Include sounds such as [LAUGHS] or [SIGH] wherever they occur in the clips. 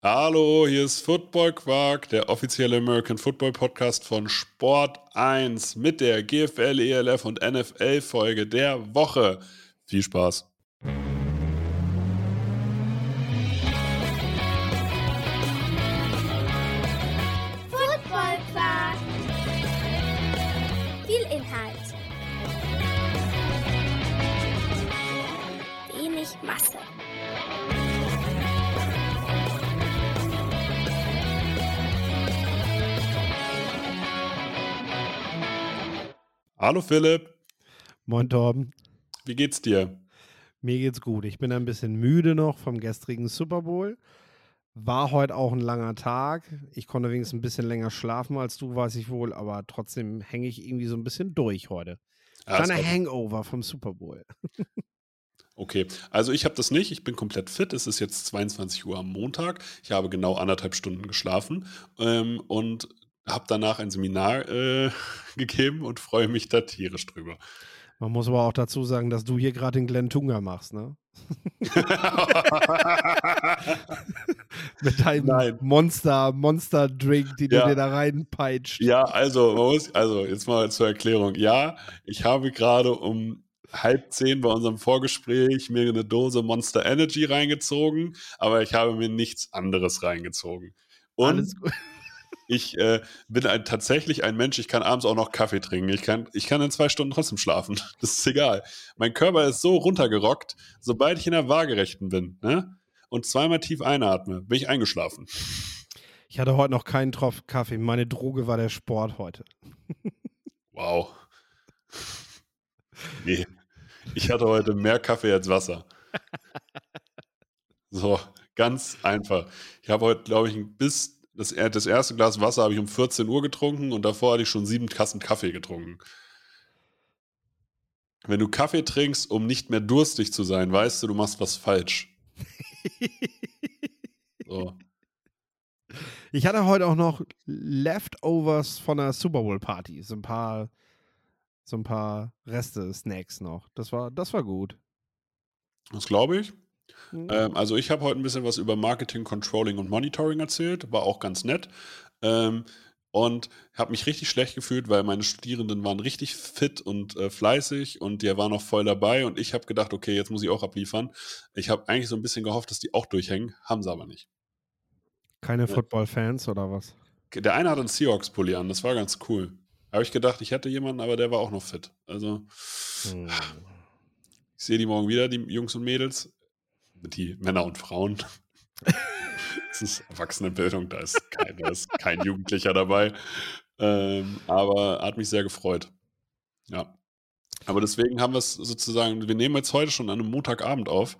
Hallo, hier ist Football Quark, der offizielle American Football Podcast von Sport 1 mit der GFL, ELF und NFL Folge der Woche. Viel Spaß. Football Quark. Viel Inhalt. Wenig Masse. Hallo Philipp, Moin Torben, wie geht's dir? mir geht's gut. Ich bin ein bisschen müde noch vom gestrigen Super Bowl. War heute auch ein langer Tag. Ich konnte wenigstens ein bisschen länger schlafen als du, weiß ich wohl, aber trotzdem hänge ich irgendwie so ein bisschen durch heute. Ja, Kleiner war- Hangover vom Super Bowl. Okay, also ich habe das nicht. Ich bin komplett fit. Es ist jetzt 22 Uhr am Montag. Ich habe genau anderthalb Stunden geschlafen ähm, und habe danach ein Seminar äh, [LAUGHS] gegeben und freue mich da tierisch drüber. Man muss aber auch dazu sagen, dass du hier gerade den Glenn Tunga machst, ne? [LAUGHS] Mit deinem Nein. Monster, Monster-Drink, den Ja. du dir da reinpeitscht. Ja, also, man muss, also jetzt mal zur Erklärung. Ja, ich habe gerade um halb zehn bei unserem Vorgespräch mir eine Dose Monster Energy reingezogen, aber ich habe mir nichts anderes reingezogen. Und Alles gut. Ich äh, bin ein, tatsächlich ein Mensch, ich kann abends auch noch Kaffee trinken. Ich kann, ich kann in zwei Stunden trotzdem schlafen. [LAUGHS] Das ist egal. Mein Körper ist so runtergerockt, sobald ich in der Waagerechten bin ne? und zweimal tief einatme, bin ich eingeschlafen. Ich hatte heute noch keinen Tropf Kaffee. Meine Droge war der Sport heute. [LAUGHS] Wow. Nee. Ich hatte heute mehr Kaffee als Wasser. [LAUGHS] So, ganz einfach. Ich habe heute, glaube ich, ein bis das, das erste Glas Wasser habe ich um 14 Uhr getrunken und davor hatte ich schon sieben Kassen Kaffee getrunken. Wenn du Kaffee trinkst, um nicht mehr durstig zu sein, weißt du, du machst was falsch. [LAUGHS] So. Ich hatte heute auch noch Leftovers von der Super Bowl Party. So ein paar, so ein paar Reste, Snacks noch. Das war, das war gut. Das glaube ich. Mhm. Ähm, also ich habe heute ein bisschen was über Marketing, Controlling und Monitoring erzählt, war auch ganz nett. Ähm, und habe mich richtig schlecht gefühlt, weil meine Studierenden waren richtig fit und äh, fleißig und die waren auch voll dabei und ich habe gedacht, okay, jetzt muss ich auch abliefern. Ich habe eigentlich so ein bisschen gehofft, dass die auch durchhängen, haben sie aber nicht. Keine ja. Football-Fans oder was? Der eine hat einen Seahawks-Pulli an, das war ganz cool. Habe ich gedacht, ich hätte jemanden, aber der war auch noch fit. Also Hm. ich sehe die morgen wieder, die Jungs und Mädels, die Männer und Frauen. [LAUGHS] Es ist Erwachsenenbildung, da ist kein, da ist kein Jugendlicher dabei. Ähm, aber hat mich sehr gefreut. Ja. Aber deswegen haben wir es sozusagen, wir nehmen jetzt heute schon an einem Montagabend auf,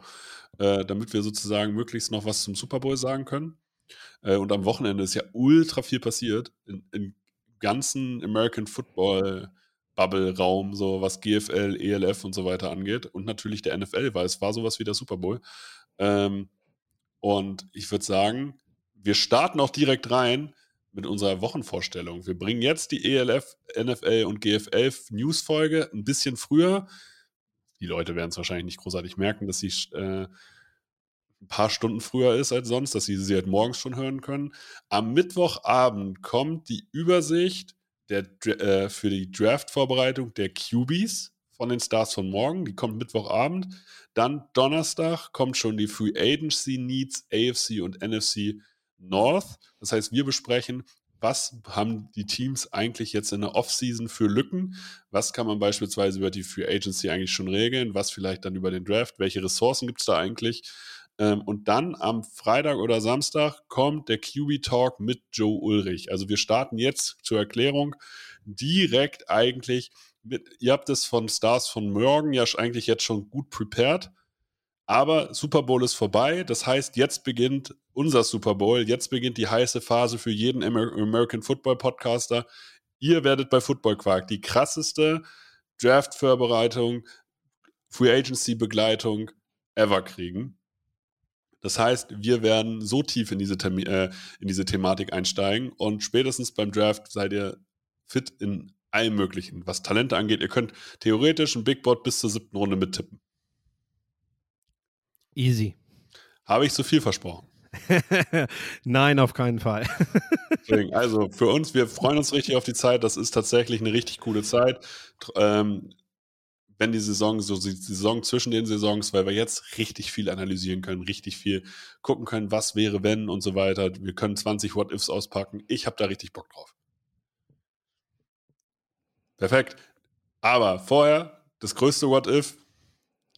äh, damit wir sozusagen möglichst noch was zum Super Bowl sagen können. Äh, und am Wochenende ist ja ultra viel passiert. In, im ganzen American Football Bubble-Raum, so was GFL, ELF und so weiter angeht. Und natürlich der NFL, weil es war sowas wie der Super Bowl. Ähm, und ich würde sagen, wir starten auch direkt rein mit unserer Wochenvorstellung. Wir bringen jetzt die ELF, NFL und GFL Newsfolge ein bisschen früher. Die Leute werden es wahrscheinlich nicht großartig merken, dass sie äh, ein paar Stunden früher ist als sonst, dass sie sie halt morgens schon hören können. Am Mittwochabend kommt die Übersicht der, äh, für die Draft-Vorbereitung der QBs von den Stars von morgen. Die kommt Mittwochabend. Dann Donnerstag kommt schon die Free Agency Needs AFC und NFC North. Das heißt, wir besprechen, was haben die Teams eigentlich jetzt in der Offseason für Lücken? Was kann man beispielsweise über die Free Agency eigentlich schon regeln? Was vielleicht dann über den Draft? Welche Ressourcen gibt es da eigentlich? Ähm, und dann am Freitag oder Samstag kommt der QB Talk mit Joe Ulrich. Also wir starten jetzt zur Erklärung direkt eigentlich mit, ihr habt es von Stars von morgen ja eigentlich jetzt schon gut prepared. Aber Super Bowl ist vorbei. Das heißt, jetzt beginnt unser Super Bowl. Jetzt beginnt die heiße Phase für jeden Amer American Football Podcaster. Ihr werdet bei Football Quark die krasseste Draft-Vorbereitung Free Agency Begleitung ever kriegen. Das heißt, wir werden so tief in diese, Termi äh, in diese Thematik einsteigen und spätestens beim Draft seid ihr fit in allem Möglichen, was Talente angeht. Ihr könnt theoretisch ein Big Board bis zur siebten Runde mittippen. Easy. Habe ich zu viel versprochen? [LAUGHS] Nein, auf keinen Fall. [LAUGHS] Deswegen, also für uns, wir freuen uns richtig auf die Zeit. Das ist tatsächlich eine richtig coole Zeit. Ähm, wenn die Saison, so die Saison zwischen den Saisons, weil wir jetzt richtig viel analysieren können, richtig viel gucken können, was wäre, wenn und so weiter. Wir können 20 What-Ifs auspacken. Ich habe da richtig Bock drauf. Perfekt. Aber vorher das größte What-If,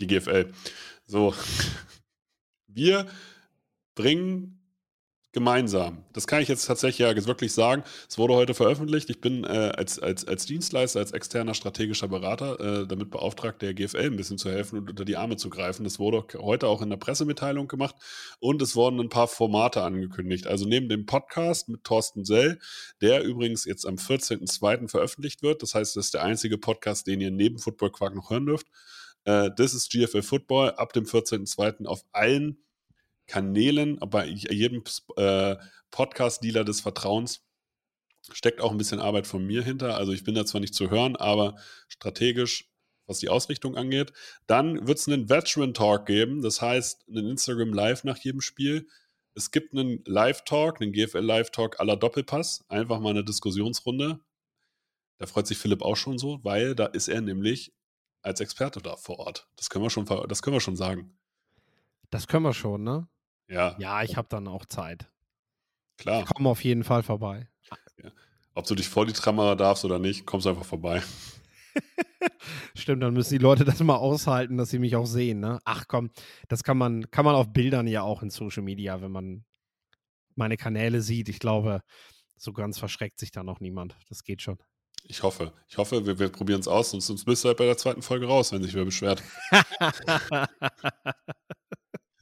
die GFL. So, [LAUGHS] wir bringen gemeinsam. Das kann ich jetzt tatsächlich ja wirklich sagen. Es wurde heute veröffentlicht. Ich bin äh, als, als, als Dienstleister, als externer strategischer Berater äh, damit beauftragt, der GFL ein bisschen zu helfen und unter die Arme zu greifen. Das wurde heute auch in der Pressemitteilung gemacht und es wurden ein paar Formate angekündigt. Also neben dem Podcast mit Thorsten Sell, der übrigens jetzt am 14.02. veröffentlicht wird. Das heißt, das ist der einzige Podcast, den ihr neben Football Quark noch hören dürft. Äh, das ist GFL Football ab dem 14.02. auf allen Kanälen, bei jedem äh, Podcast-Dealer des Vertrauens steckt auch ein bisschen Arbeit von mir hinter. Also ich bin da zwar nicht zu hören, aber strategisch, was die Ausrichtung angeht. Dann wird es einen Veteran Talk geben, das heißt einen Instagram Live nach jedem Spiel. Es gibt einen Live-Talk, einen GFL Live-Talk aller Doppelpass, einfach mal eine Diskussionsrunde. Da freut sich Philipp auch schon so, weil da ist er nämlich als Experte da vor Ort. Das können wir schon, das können wir schon sagen. Das können wir schon, ne? Ja. Ja, ich habe dann auch Zeit. Klar. Ich komme auf jeden Fall vorbei. Ja. Ob du dich vor die Kamera darfst oder nicht, kommst einfach vorbei. [LAUGHS] Stimmt, dann müssen die Leute das mal aushalten, dass sie mich auch sehen. Ne? Ach komm, das kann man, kann man auf Bildern ja auch in Social Media, wenn man meine Kanäle sieht. Ich glaube, so ganz verschreckt sich da noch niemand. Das geht schon. Ich hoffe. Ich hoffe, wir, wir probieren es aus, sonst, sonst bist du halt bei der zweiten Folge raus, wenn sich wer beschwert. [LAUGHS]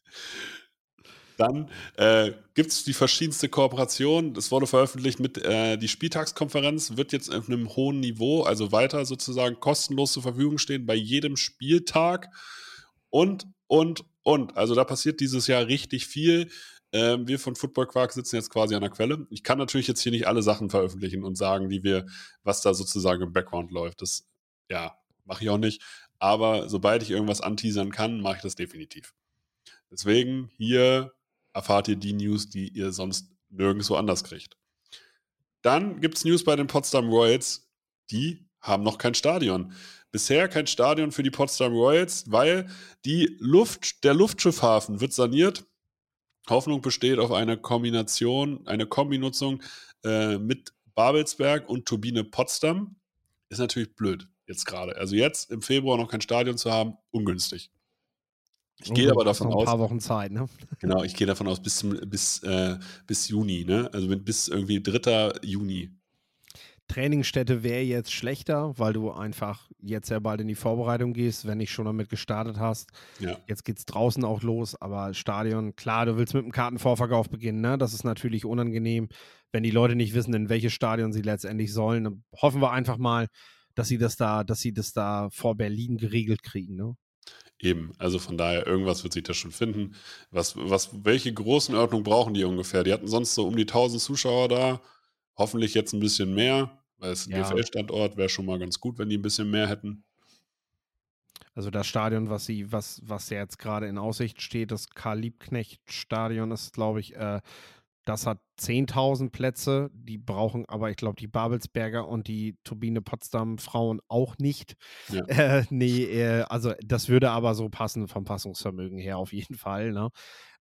[LAUGHS] Dann äh, gibt es die verschiedenste Kooperation. Es wurde veröffentlicht mit äh, die Spieltagskonferenz, wird jetzt auf einem hohen Niveau, also weiter sozusagen kostenlos zur Verfügung stehen bei jedem Spieltag. Und, und, und. Also da passiert dieses Jahr richtig viel. Ähm, wir von Football Quark sitzen jetzt quasi an der Quelle. Ich kann natürlich jetzt hier nicht alle Sachen veröffentlichen und sagen, die wir, was da sozusagen im Background läuft. Das, ja, mache ich auch nicht. Aber sobald ich irgendwas anteasern kann, mache ich das definitiv. Deswegen hier erfahrt ihr die News, die ihr sonst nirgendwo anders kriegt. Dann gibt es News bei den Potsdam Royals, die haben noch kein Stadion. Bisher kein Stadion für die Potsdam Royals, weil die Luft, der Luftschiffhafen wird saniert. Hoffnung besteht auf eine Kombination, eine Kombinutzung äh, mit Babelsberg und Turbine Potsdam. Ist natürlich blöd jetzt gerade. Also jetzt im Februar noch kein Stadion zu haben, ungünstig. Ich gehe aber davon aus. Ein paar Wochen Zeit, ne? [LAUGHS] Genau, ich gehe davon aus, bis, bis, äh, bis Juni, ne? Also bis irgendwie 3. Juni. Trainingsstätte wäre jetzt schlechter, weil du einfach jetzt ja bald in die Vorbereitung gehst, wenn nicht schon damit gestartet hast. Ja. Jetzt geht es draußen auch los, aber Stadion, klar, du willst mit dem Kartenvorverkauf beginnen, ne? Das ist natürlich unangenehm, wenn die Leute nicht wissen, in welches Stadion sie letztendlich sollen. Dann hoffen wir einfach mal, dass sie das da, dass sie das da vor Berlin geregelt kriegen, ne? Eben, also von daher, irgendwas wird sich da schon finden. Was, was, welche Größenordnung brauchen die ungefähr? Die hatten sonst so um die 1000 Zuschauer da, hoffentlich jetzt ein bisschen mehr, weil es ein ja. GFL-Standort wäre schon mal ganz gut, wenn die ein bisschen mehr hätten. Also das Stadion, was sie, was, was jetzt gerade in Aussicht steht, das Karl-Liebknecht-Stadion ist, glaube ich, äh, das hat 10.000 Plätze. Die brauchen aber, ich glaube, die Babelsberger und die Turbine Potsdam Frauen auch nicht. Ja. [LAUGHS] Äh, nee, äh, also das würde aber so passen vom Passungsvermögen her auf jeden Fall. Ne?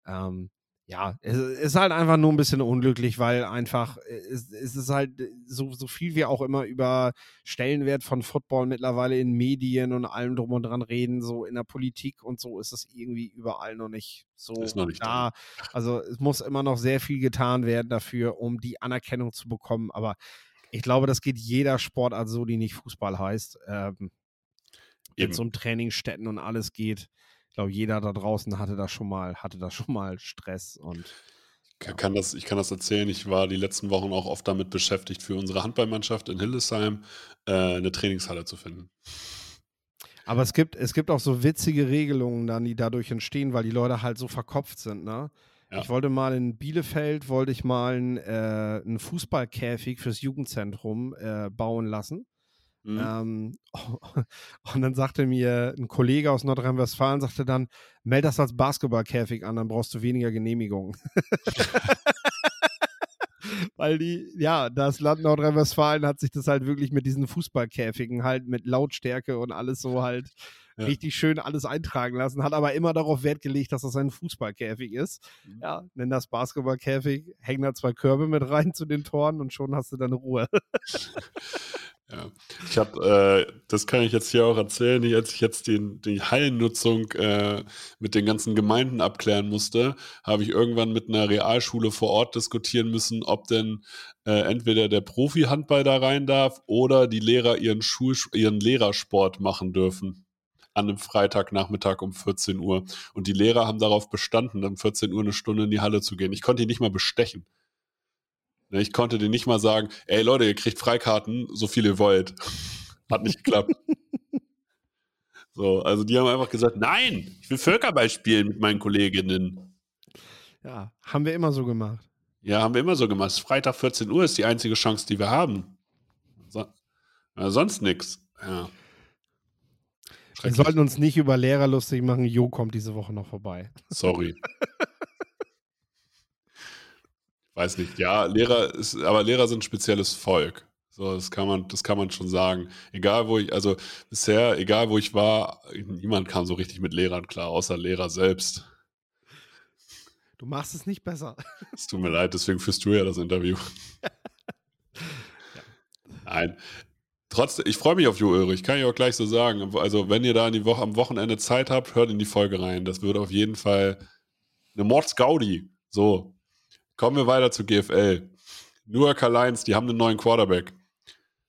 Ähm, ja, es ist halt einfach nur ein bisschen unglücklich, weil einfach, äh, es, es ist halt äh, so, so viel wir auch immer über Stellenwert von Football mittlerweile in Medien und allem drum und dran reden, so in der Politik und so ist es irgendwie überall noch nicht so noch nicht da. da. Also es muss immer noch sehr viel getan werden dafür, um die Anerkennung zu bekommen. Aber ich glaube, das geht jeder Sportart so, die nicht Fußball heißt. Ähm, wenn es um Trainingsstätten und alles geht glaube, jeder da draußen hatte da schon mal, hatte da schon mal Stress und ich kann, das, ich kann das erzählen. Ich war die letzten Wochen auch oft damit beschäftigt, für unsere Handballmannschaft in Hildesheim äh, eine Trainingshalle zu finden. Aber es gibt, es gibt auch so witzige Regelungen dann, die dadurch entstehen, weil die Leute halt so verkopft sind, ne? Ja. Ich wollte mal in Bielefeld, wollte ich mal einen, äh, einen Fußballkäfig fürs Jugendzentrum äh, bauen lassen. Mhm. Ähm, [LAUGHS] und dann sagte mir ein Kollege aus Nordrhein-Westfalen, sagte dann, meld das als Basketballkäfig an, dann brauchst du weniger Genehmigungen. [LAUGHS] Weil die, ja, das Land Nordrhein-Westfalen hat sich das halt wirklich mit diesen Fußballkäfigen halt mit Lautstärke und alles so halt Ja. richtig schön alles eintragen lassen, hat aber immer darauf Wert gelegt, dass das ein Fußballkäfig ist. Mhm. Ja, nenn das Basketballkäfig, häng da zwei Körbe mit rein zu den Toren und schon hast du deine Ruhe. [LAUGHS] Ja, ich habe, äh, das kann ich jetzt hier auch erzählen, als ich jetzt den, die Hallennutzung äh, mit den ganzen Gemeinden abklären musste, habe ich irgendwann mit einer Realschule vor Ort diskutieren müssen, ob denn äh, entweder der Profi-Handball da rein darf oder die Lehrer ihren, Schul ihren Lehrersport machen dürfen. An einem Freitagnachmittag um 14 Uhr. Und die Lehrer haben darauf bestanden, um 14 Uhr eine Stunde in die Halle zu gehen. Ich konnte die nicht mal bestechen. Ne, Ich konnte denen nicht mal sagen, ey Leute, ihr kriegt Freikarten, so viel ihr wollt. [LAUGHS] Hat nicht geklappt. [LAUGHS] so, also die haben einfach gesagt, nein, ich will Völkerball spielen mit meinen Kolleginnen. Ja, haben wir immer so gemacht. Ja, haben wir immer so gemacht. Freitag 14 Uhr ist die einzige Chance, die wir haben. So, ja, sonst nichts. Ja. Wir sollten uns nicht über Lehrer lustig machen. Jo kommt diese Woche noch vorbei. Sorry. [LAUGHS] Weiß nicht. Ja, Lehrer ist, aber Lehrer sind ein spezielles Volk. So, das kann man, das kann man schon sagen. Egal wo ich, also bisher, egal wo ich war, niemand kam so richtig mit Lehrern klar, außer Lehrer selbst. Du machst es nicht besser. [LAUGHS] Es tut mir leid, deswegen führst du ja das Interview. [LAUGHS] Nein. Trotzdem, ich freue mich auf Jo Ulrich, kann ich auch gleich so sagen. Also, wenn ihr da die Woche, am Wochenende Zeit habt, hört in die Folge rein. Das wird auf jeden Fall eine Mordsgaudi. So. Kommen wir weiter zu GFL. Newark Lions, die haben einen neuen Quarterback.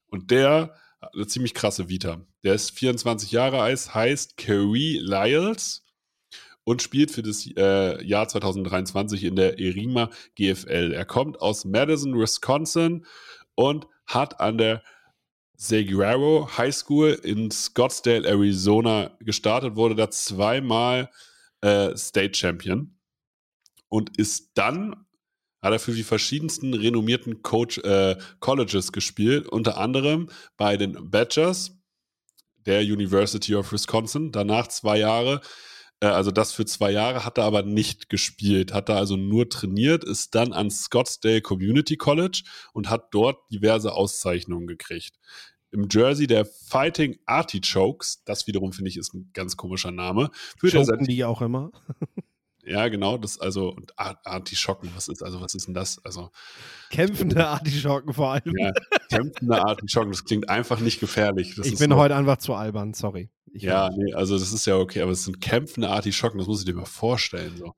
Und der hat eine ziemlich krasse Vita. Der ist 24 Jahre alt, heißt Kerry Lyles und spielt für das äh, Jahr 2023 in der Erima GFL. Er kommt aus Madison, Wisconsin und hat an der Saguaro High School in Scottsdale, Arizona gestartet, wurde da zweimal äh, State Champion und ist dann, hat er für die verschiedensten renommierten Coach, äh, Colleges gespielt, unter anderem bei den Badgers der University of Wisconsin, danach zwei Jahre äh, also das für zwei Jahre, hat er aber nicht gespielt, hat er also nur trainiert, ist dann an Scottsdale Community College und hat dort diverse Auszeichnungen gekriegt. Im Jersey der Fighting Artichokes, das wiederum finde ich ist ein ganz komischer Name, führt er Choken seit, die auch immer. Ja genau, das also und Ar- Artischocken, was ist also was ist denn das? Also Kämpfende Artischocken vor allem. ja, kämpfende Artischocken, das klingt einfach nicht gefährlich. Das ich bin so- heute einfach zu albern, sorry. Ich Ja, nee, also das ist ja okay, aber es sind kämpfende Artischocken, das muss ich dir mal vorstellen. So,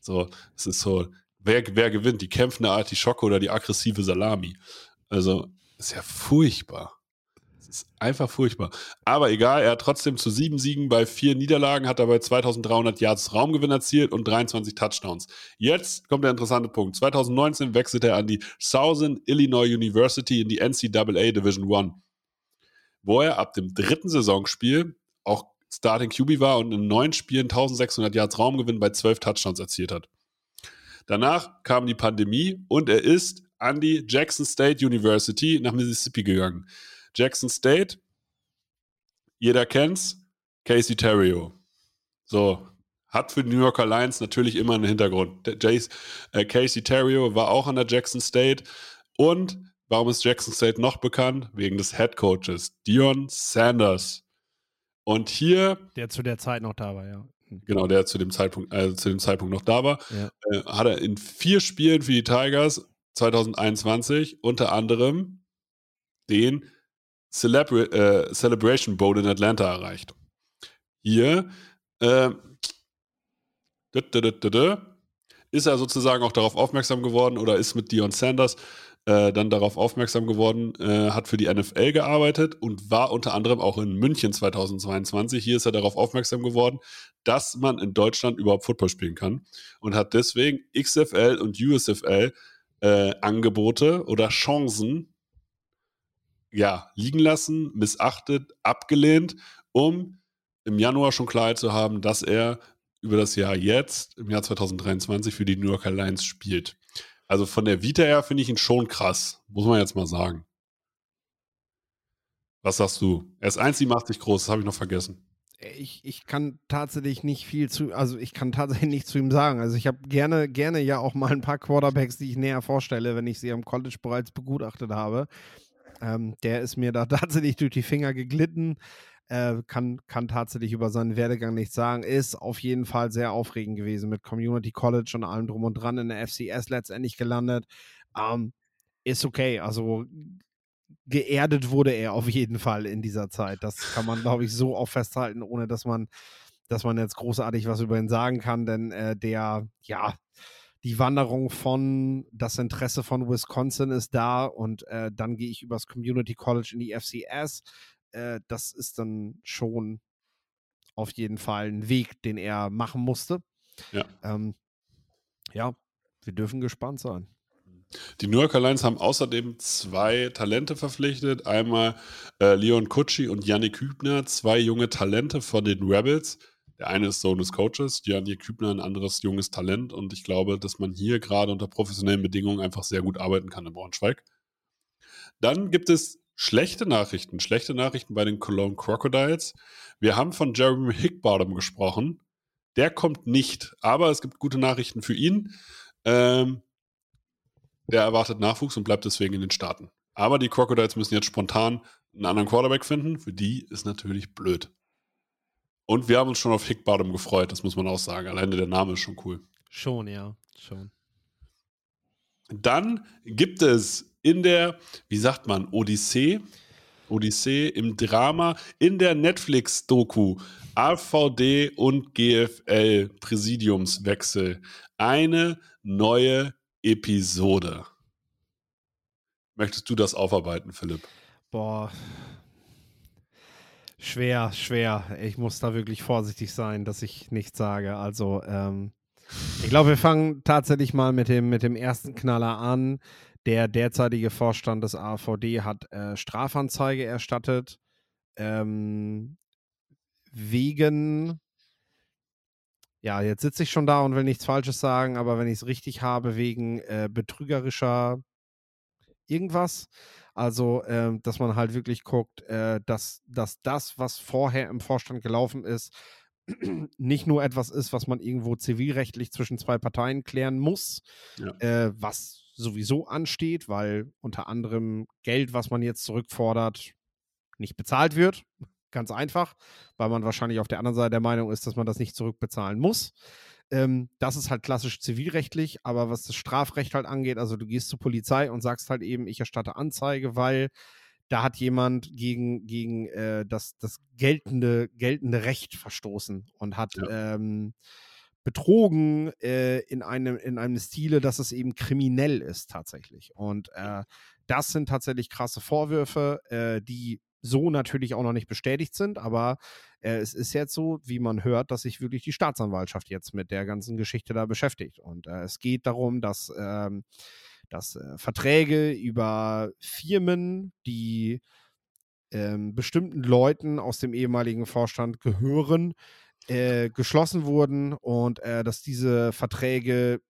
so es ist so, wer, wer gewinnt, die kämpfende Artischocke oder die aggressive Salami? Also, ist ja furchtbar. Ist einfach furchtbar. Aber egal, er hat trotzdem zu sieben Siegen bei vier Niederlagen, hat dabei 2300 Yards Raumgewinn erzielt und 23 Touchdowns. Jetzt kommt der interessante Punkt. 2019 wechselt er an die Southern Illinois University in die NCAA Division One wo er ab dem dritten Saisonspiel auch Starting QB war und in neun Spielen 1600 Yards Raumgewinn bei zwölf Touchdowns erzielt hat. Danach kam die Pandemie und er ist an die Jackson State University nach Mississippi gegangen. Jackson State, jeder kennt's, Casey Terrio. So, hat für die New Yorker Lions natürlich immer einen Hintergrund. Jace, äh, Casey Terrio war auch an der Jackson State und warum ist Jackson State noch bekannt? Wegen des Head Coaches, Dion Sanders. Und hier, Der zu der Zeit noch da war, ja. Genau, der zu dem Zeitpunkt, äh, zu dem Zeitpunkt noch da war, Ja. äh, hat er in vier Spielen für die Tigers 2021 unter anderem den Celebra äh, Celebration Bowl in Atlanta erreicht. Hier äh, ist er sozusagen auch darauf aufmerksam geworden oder ist mit Dion Sanders äh, dann darauf aufmerksam geworden, äh, hat für die NFL gearbeitet und war unter anderem auch in München 2022. Hier ist er darauf aufmerksam geworden, dass man in Deutschland überhaupt Football spielen kann und hat deswegen XFL und USFL äh, Angebote oder Chancen ja, liegen lassen, missachtet, abgelehnt, um im Januar schon Klarheit zu haben, dass er über das Jahr jetzt, im Jahr 2023, für die New Yorker Lions spielt. Also von der Vita her finde ich ihn schon krass, muss man jetzt mal sagen. Was sagst du? Er ist 1,87 groß, das habe ich noch vergessen. Ich, ich kann tatsächlich nicht viel zu, also ich kann tatsächlich [LAUGHS] nichts zu ihm sagen. Also ich habe gerne, gerne ja auch mal ein paar Quarterbacks, die ich näher vorstelle, wenn ich sie am College bereits begutachtet habe. Ähm, der ist mir da [LAUGHS] tatsächlich durch die Finger geglitten. Äh, kann, kann tatsächlich über seinen Werdegang nichts sagen. Ist auf jeden Fall sehr aufregend gewesen mit Community College und allem drum und dran in der FCS letztendlich gelandet. Ähm, ist okay. Also geerdet wurde er auf jeden Fall in dieser Zeit. Das kann man, glaube ich, so auch festhalten, ohne dass man, dass man jetzt großartig was über ihn sagen kann, denn äh, der, ja, die Wanderung von, das Interesse von Wisconsin ist da und äh, dann gehe ich übers Community College in die FCS. Äh, das ist dann schon auf jeden Fall ein Weg, den er machen musste. Ja. Ähm, ja, wir dürfen gespannt sein. Die New Yorker Lions haben außerdem zwei Talente verpflichtet. Einmal äh, Leon Kutschi und Yannick Hübner, zwei junge Talente von den Rebels. Der eine ist Sohn des Coaches, Yannick Hübner ein anderes junges Talent. Und ich glaube, dass man hier gerade unter professionellen Bedingungen einfach sehr gut arbeiten kann in Braunschweig. Dann gibt es schlechte Nachrichten. Schlechte Nachrichten bei den Cologne Crocodiles. Wir haben von Jeremy Hickbottom gesprochen. Der kommt nicht, aber es gibt gute Nachrichten für ihn. Ähm, der erwartet Nachwuchs und bleibt deswegen in den Staaten. Aber die Crocodiles müssen jetzt spontan einen anderen Quarterback finden. Für die ist natürlich blöd. Und wir haben uns schon auf Hick Bottom gefreut, das muss man auch sagen. Alleine der Name ist schon cool. Schon, ja, schon. Dann gibt es in der, wie sagt man, Odyssee, Odyssee im Drama, in der Netflix-Doku AVD und GFL Präsidiumswechsel eine neue Episode. Möchtest du das aufarbeiten, Philipp? Boah. Schwer, schwer. Ich muss da wirklich vorsichtig sein, dass ich nichts sage. Also, ähm, ich glaube, wir fangen tatsächlich mal mit dem, mit dem ersten Knaller an. Der derzeitige Vorstand des AVD hat äh, Strafanzeige erstattet ähm, wegen ja, jetzt sitze ich schon da und will nichts Falsches sagen, aber wenn ich es richtig habe, wegen äh, betrügerischer irgendwas. Also, äh, dass man halt wirklich guckt, äh, dass, dass das, was vorher im Vorstand gelaufen ist, [CLEARS THROAT] nicht nur etwas ist, was man irgendwo zivilrechtlich zwischen zwei Parteien klären muss, ja. äh, was sowieso ansteht, weil unter anderem Geld, was man jetzt zurückfordert, nicht bezahlt wird. Ganz einfach, weil man wahrscheinlich auf der anderen Seite der Meinung ist, dass man das nicht zurückbezahlen muss. Ähm, das ist halt klassisch zivilrechtlich, aber was das Strafrecht halt angeht, also du gehst zur Polizei und sagst halt eben, ich erstatte Anzeige, weil da hat jemand gegen, gegen äh, das, das geltende, geltende Recht verstoßen und hat ja. ähm, betrogen äh, in, einem, in einem Stile, dass es eben kriminell ist tatsächlich. Und äh, das sind tatsächlich krasse Vorwürfe, äh, die so natürlich auch noch nicht bestätigt sind, aber äh, es ist jetzt so, wie man hört, dass sich wirklich die Staatsanwaltschaft jetzt mit der ganzen Geschichte da beschäftigt. Und äh, es geht darum, dass, ähm, dass äh, Verträge über Firmen, die ähm, bestimmten Leuten aus dem ehemaligen Vorstand gehören, äh, geschlossen wurden und äh, dass diese Verträge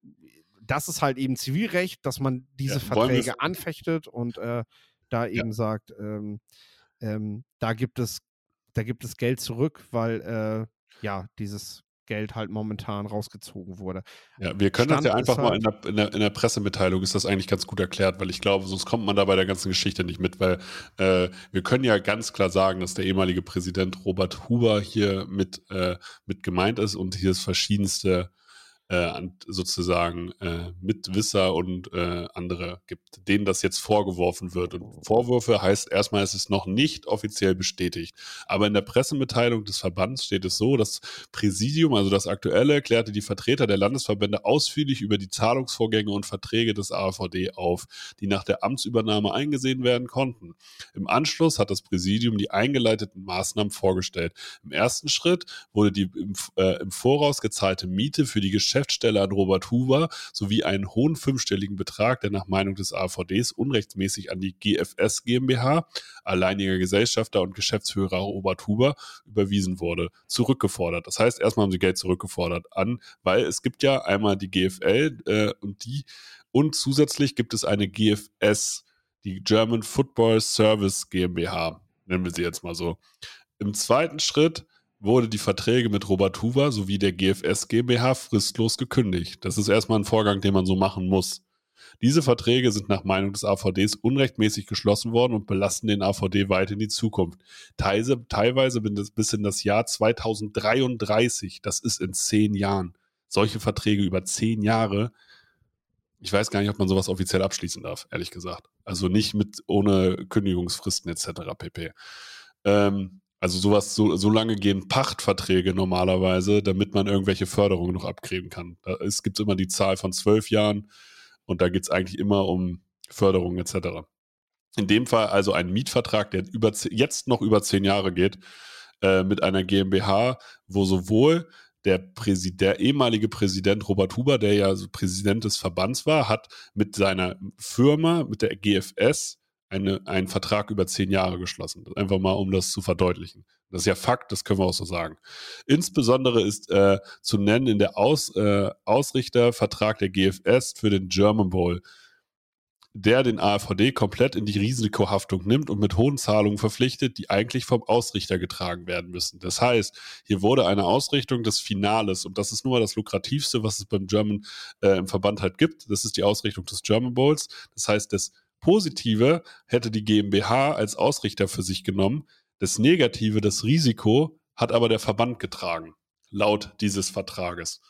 das ist halt eben Zivilrecht, dass man diese ja, Verträge anfechtet und äh, da eben ja. sagt, ähm, ähm, da gibt es, da gibt es Geld zurück, weil äh, ja, dieses Geld halt momentan rausgezogen wurde. Ja, wir können Stand das ja einfach mal halt in der, in, der, in der, Pressemitteilung ist das eigentlich ganz gut erklärt, weil ich glaube, sonst kommt man da bei der ganzen Geschichte nicht mit, weil äh, wir können ja ganz klar sagen, dass der ehemalige Präsident Robert Huber hier mit, äh, mit gemeint ist und hier das verschiedenste sozusagen äh, Mitwisser und äh, andere gibt, denen das jetzt vorgeworfen wird. Und Vorwürfe heißt erstmal, es ist noch nicht offiziell bestätigt. Aber in der Pressemitteilung des Verbands steht es so, das Präsidium, also das aktuelle, klärte die Vertreter der Landesverbände ausführlich über die Zahlungsvorgänge und Verträge des AVD auf, die nach der Amtsübernahme eingesehen werden konnten. Im Anschluss hat das Präsidium die eingeleiteten Maßnahmen vorgestellt. Im ersten Schritt wurde die im, äh, im Voraus gezahlte Miete für die Geschäfte Geschäftsstelle an Robert Hoover sowie einen hohen fünfstelligen Betrag, der nach Meinung des AVDs unrechtsmäßig an die GFS GmbH, alleiniger Gesellschafter und Geschäftsführer Robert Hoover, überwiesen wurde, zurückgefordert. Das heißt, erstmal haben sie Geld zurückgefordert an, weil es gibt ja einmal die GFL äh, und die und zusätzlich gibt es eine GFS, die German Football Service GmbH, nennen wir sie jetzt mal so. Im zweiten Schritt wurde die Verträge mit Robert Hoover sowie der GFS GmbH fristlos gekündigt. Das ist erstmal ein Vorgang, den man so machen muss. Diese Verträge sind nach Meinung des AVDs unrechtmäßig geschlossen worden und belasten den AVD weit in die Zukunft. Teilweise bis in das Jahr 2033, das ist in zehn Jahren. Solche Verträge über zehn Jahre, ich weiß gar nicht, ob man sowas offiziell abschließen darf, ehrlich gesagt. Also nicht mit ohne Kündigungsfristen etc. pp. Ähm, also sowas, so, so lange gehen Pachtverträge normalerweise, damit man irgendwelche Förderungen noch abgeben kann. Da, es gibt immer die Zahl von zwölf Jahren und da geht es eigentlich immer um Förderungen etc. In dem Fall also ein Mietvertrag, der über, jetzt noch über zehn Jahre geht, äh, mit einer GmbH, wo sowohl der, Präsident, der ehemalige Präsident Robert Huber, der ja Präsident des Verbands war, hat mit seiner Firma, mit der GFS, eine, einen Vertrag über zehn Jahre geschlossen. Einfach mal, um das zu verdeutlichen. Das ist ja Fakt, das können wir auch so sagen. Insbesondere ist äh, zu nennen in der Aus, äh, Ausrichtervertrag der GFS für den German Bowl, der den AfD komplett in die Risikohaftung nimmt und mit hohen Zahlungen verpflichtet, die eigentlich vom Ausrichter getragen werden müssen. Das heißt, hier wurde eine Ausrichtung des Finales und das ist nur das lukrativste, was es beim German äh, im Verband halt gibt. Das ist die Ausrichtung des German Bowls. Das heißt, des Positive hätte die GmbH als Ausrichter für sich genommen. Das Negative, das Risiko, hat aber der Verband getragen, laut dieses Vertrages.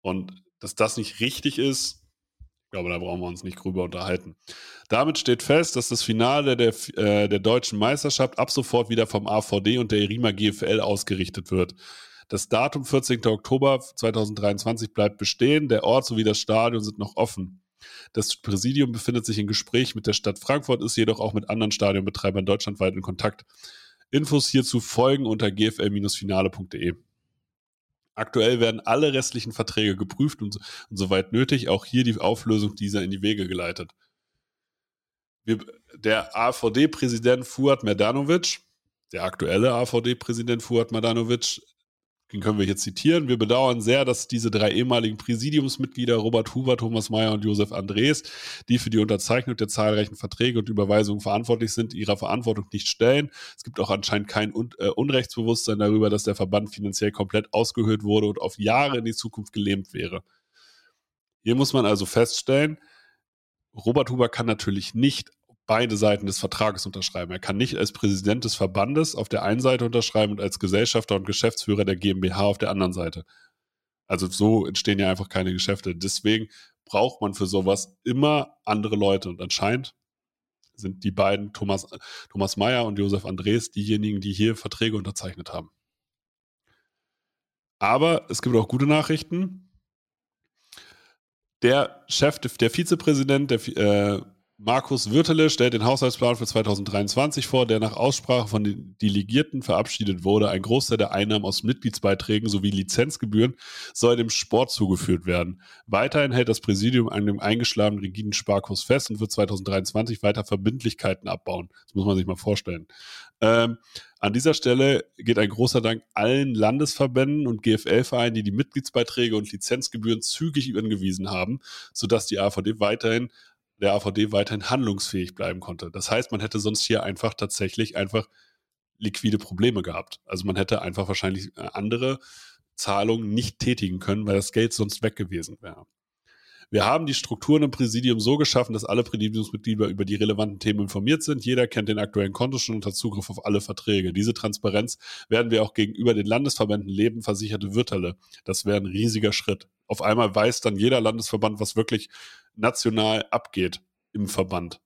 Und dass das nicht richtig ist, ich glaube, da brauchen wir uns nicht drüber unterhalten. Damit steht fest, dass das Finale der, äh, der deutschen Meisterschaft ab sofort wieder vom AVD und der ERIMA GFL ausgerichtet wird. Das Datum 14. Oktober 2023 bleibt bestehen. Der Ort sowie das Stadion sind noch offen. Das Präsidium befindet sich in Gespräch mit der Stadt Frankfurt, ist jedoch auch mit anderen Stadionbetreibern deutschlandweit in Kontakt. Infos hierzu folgen unter gfl-finale.de. Aktuell werden alle restlichen Verträge geprüft und, und soweit nötig auch hier die Auflösung dieser in die Wege geleitet. Wir, der AVD-Präsident Fuad Merdanovic, der aktuelle AVD-Präsident Fuad Merdanovic, den können wir hier zitieren. Wir bedauern sehr, dass diese drei ehemaligen Präsidiumsmitglieder Robert Huber, Thomas Mayer und Josef Andres, die für die Unterzeichnung der zahlreichen Verträge und Überweisungen verantwortlich sind, ihrer Verantwortung nicht stellen. Es gibt auch anscheinend kein Un äh, Unrechtsbewusstsein darüber, dass der Verband finanziell komplett ausgehöhlt wurde und auf Jahre in die Zukunft gelähmt wäre. Hier muss man also feststellen, Robert Huber kann natürlich nicht beide Seiten des Vertrages unterschreiben. Er kann nicht als Präsident des Verbandes auf der einen Seite unterschreiben und als Gesellschafter und Geschäftsführer der GmbH auf der anderen Seite. Also so entstehen ja einfach keine Geschäfte. Deswegen braucht man für sowas immer andere Leute. Und anscheinend sind die beiden, Thomas, Thomas Mayer und Josef Andres, diejenigen, die hier Verträge unterzeichnet haben. Aber es gibt auch gute Nachrichten. Der Chef, der Vizepräsident der, äh, Markus Würtele stellt den Haushaltsplan für 2023 vor, der nach Aussprache von den Delegierten verabschiedet wurde. Ein Großteil der Einnahmen aus Mitgliedsbeiträgen sowie Lizenzgebühren soll dem Sport zugeführt werden. Weiterhin hält das Präsidium an dem eingeschlagenen rigiden Sparkurs fest und wird 2023 weiter Verbindlichkeiten abbauen. Das muss man sich mal vorstellen. Ähm, an dieser Stelle geht ein großer Dank allen Landesverbänden und GFL-Vereinen, die die Mitgliedsbeiträge und Lizenzgebühren zügig übergewiesen haben, sodass die AVD weiterhin der AVD weiterhin handlungsfähig bleiben konnte. Das heißt, man hätte sonst hier einfach tatsächlich einfach liquide Probleme gehabt. Also man hätte einfach wahrscheinlich äh, andere Zahlungen nicht tätigen können, weil das Geld sonst weg gewesen wäre. Wir haben die Strukturen im Präsidium so geschaffen, dass alle Präsidiumsmitglieder über die relevanten Themen informiert sind. Jeder kennt den aktuellen Kontostand und hat Zugriff auf alle Verträge. Diese Transparenz werden wir auch gegenüber den Landesverbänden leben, versicherte Wirterle. Das wäre ein riesiger Schritt. Auf einmal weiß dann jeder Landesverband, was wirklich national abgeht im Verband.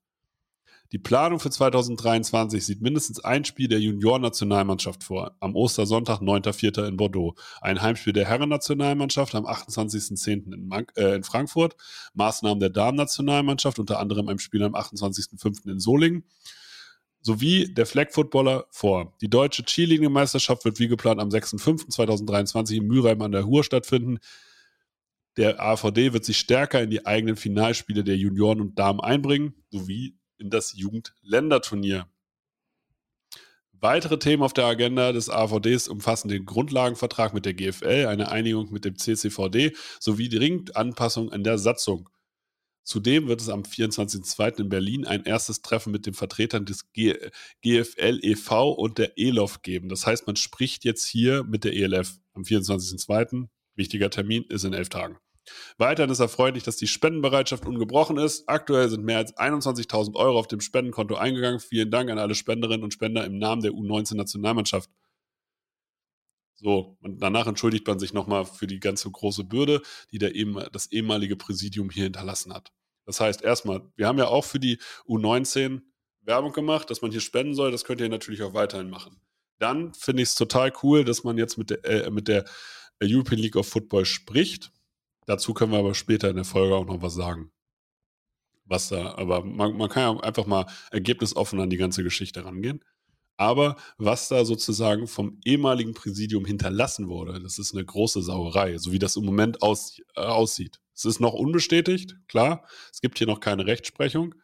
Die Planung für 2023 sieht mindestens ein Spiel der Juniorennationalmannschaft vor. Am Ostersonntag, 9.4. in Bordeaux. Ein Heimspiel der Herrennationalmannschaft am 28.10. In, äh, in Frankfurt. Maßnahmen der Damen-Nationalmannschaft, unter anderem ein Spiel am 28.05. in Solingen. Sowie der Flag Footballer vor. Die deutsche Cheerleading-Meisterschaft wird wie geplant am 6.05.2023 in Mülheim an der Ruhr stattfinden. Der AVD wird sich stärker in die eigenen Finalspiele der Junioren und Damen einbringen, sowie in das Jugendländerturnier. Weitere Themen auf der Agenda des AVDs umfassen den Grundlagenvertrag mit der GFL, eine Einigung mit dem CCVD sowie dringend Anpassung an der Satzung. Zudem wird es am 24.02. in Berlin ein erstes Treffen mit den Vertretern des GFL e.V. und der ELOF geben. Das heißt, man spricht jetzt hier mit der ELF am 24.02. Wichtiger Termin ist in elf Tagen. Weiterhin ist erfreulich, dass die Spendenbereitschaft ungebrochen ist. Aktuell sind mehr als 21.000 Euro auf dem Spendenkonto eingegangen. Vielen Dank an alle Spenderinnen und Spender im Namen der U19-Nationalmannschaft. So, und danach entschuldigt man sich nochmal für die ganze große Bürde, die der das ehemalige Präsidium hier hinterlassen hat. Das heißt, erstmal, wir haben ja auch für die U19 Werbung gemacht, dass man hier spenden soll. Das könnt ihr natürlich auch weiterhin machen. Dann finde ich es total cool, dass man jetzt mit der, äh, mit der European League of Football spricht. Dazu können wir aber später in der Folge auch noch was sagen. Was da, aber man, man kann ja einfach mal ergebnisoffen an die ganze Geschichte rangehen. Aber was da sozusagen vom ehemaligen Präsidium hinterlassen wurde, das ist eine große Sauerei, so wie das im Moment aus, äh, aussieht. Es ist noch unbestätigt, klar. Es gibt hier noch keine Rechtsprechung.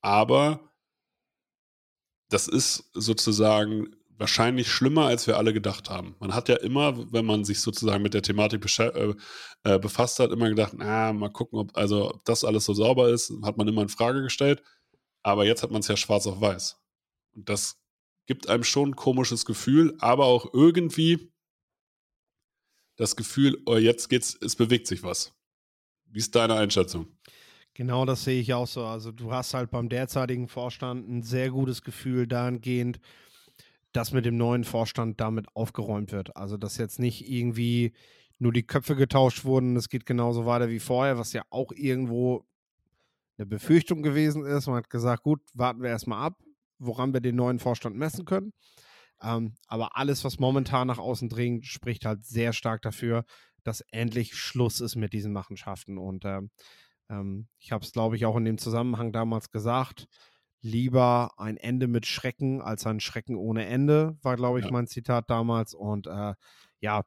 Aber das ist sozusagen wahrscheinlich schlimmer, als wir alle gedacht haben. Man hat ja immer, wenn man sich sozusagen mit der Thematik äh, äh, befasst hat, immer gedacht, na, mal gucken, ob, also, ob das alles so sauber ist, hat man immer in Frage gestellt. Aber jetzt hat man es ja schwarz auf weiß. Und das gibt einem schon ein komisches Gefühl, aber auch irgendwie das Gefühl, oh, jetzt geht's, es bewegt sich was. Wie ist deine Einschätzung? Genau, das sehe ich auch so. Also du hast halt beim derzeitigen Vorstand ein sehr gutes Gefühl dahingehend, dass mit dem neuen Vorstand damit aufgeräumt wird. Also dass jetzt nicht irgendwie nur die Köpfe getauscht wurden, es geht genauso weiter wie vorher, was ja auch irgendwo eine Befürchtung gewesen ist. Man hat gesagt, gut, warten wir erstmal ab, woran wir den neuen Vorstand messen können. Ähm, aber alles, was momentan nach außen dringt, spricht halt sehr stark dafür, dass endlich Schluss ist mit diesen Machenschaften. Und äh, ähm, ich habe es, glaube ich, auch in dem Zusammenhang damals gesagt, lieber ein Ende mit Schrecken als ein Schrecken ohne Ende, war, glaube ich, ja. mein Zitat damals. Und äh, ja,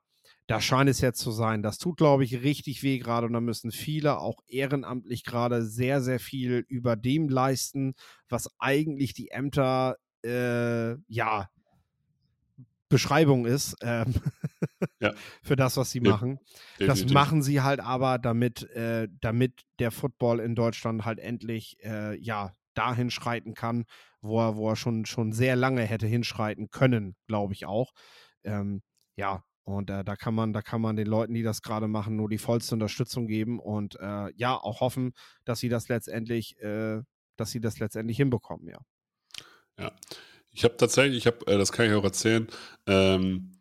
da scheint es jetzt zu sein. Das tut, glaube ich, richtig weh gerade und da müssen viele auch ehrenamtlich gerade sehr, sehr viel über dem leisten, was eigentlich die Ämter, äh, ja, Beschreibung ist ähm, [LAUGHS] ja. für das, was sie machen. Definitiv. Das machen sie halt aber, damit, äh, damit der Football in Deutschland halt endlich äh, ja dahin schreiten kann, wo er, wo er schon, schon sehr lange hätte hinschreiten können, glaube ich auch. Ähm, ja, und äh, da kann man, da kann man den Leuten, die das gerade machen, nur die vollste Unterstützung geben und äh, ja, auch hoffen, dass sie das letztendlich, äh, dass sie das letztendlich hinbekommen, ja. Ja. Ich habe tatsächlich, ich habe, äh, das kann ich auch erzählen, ähm,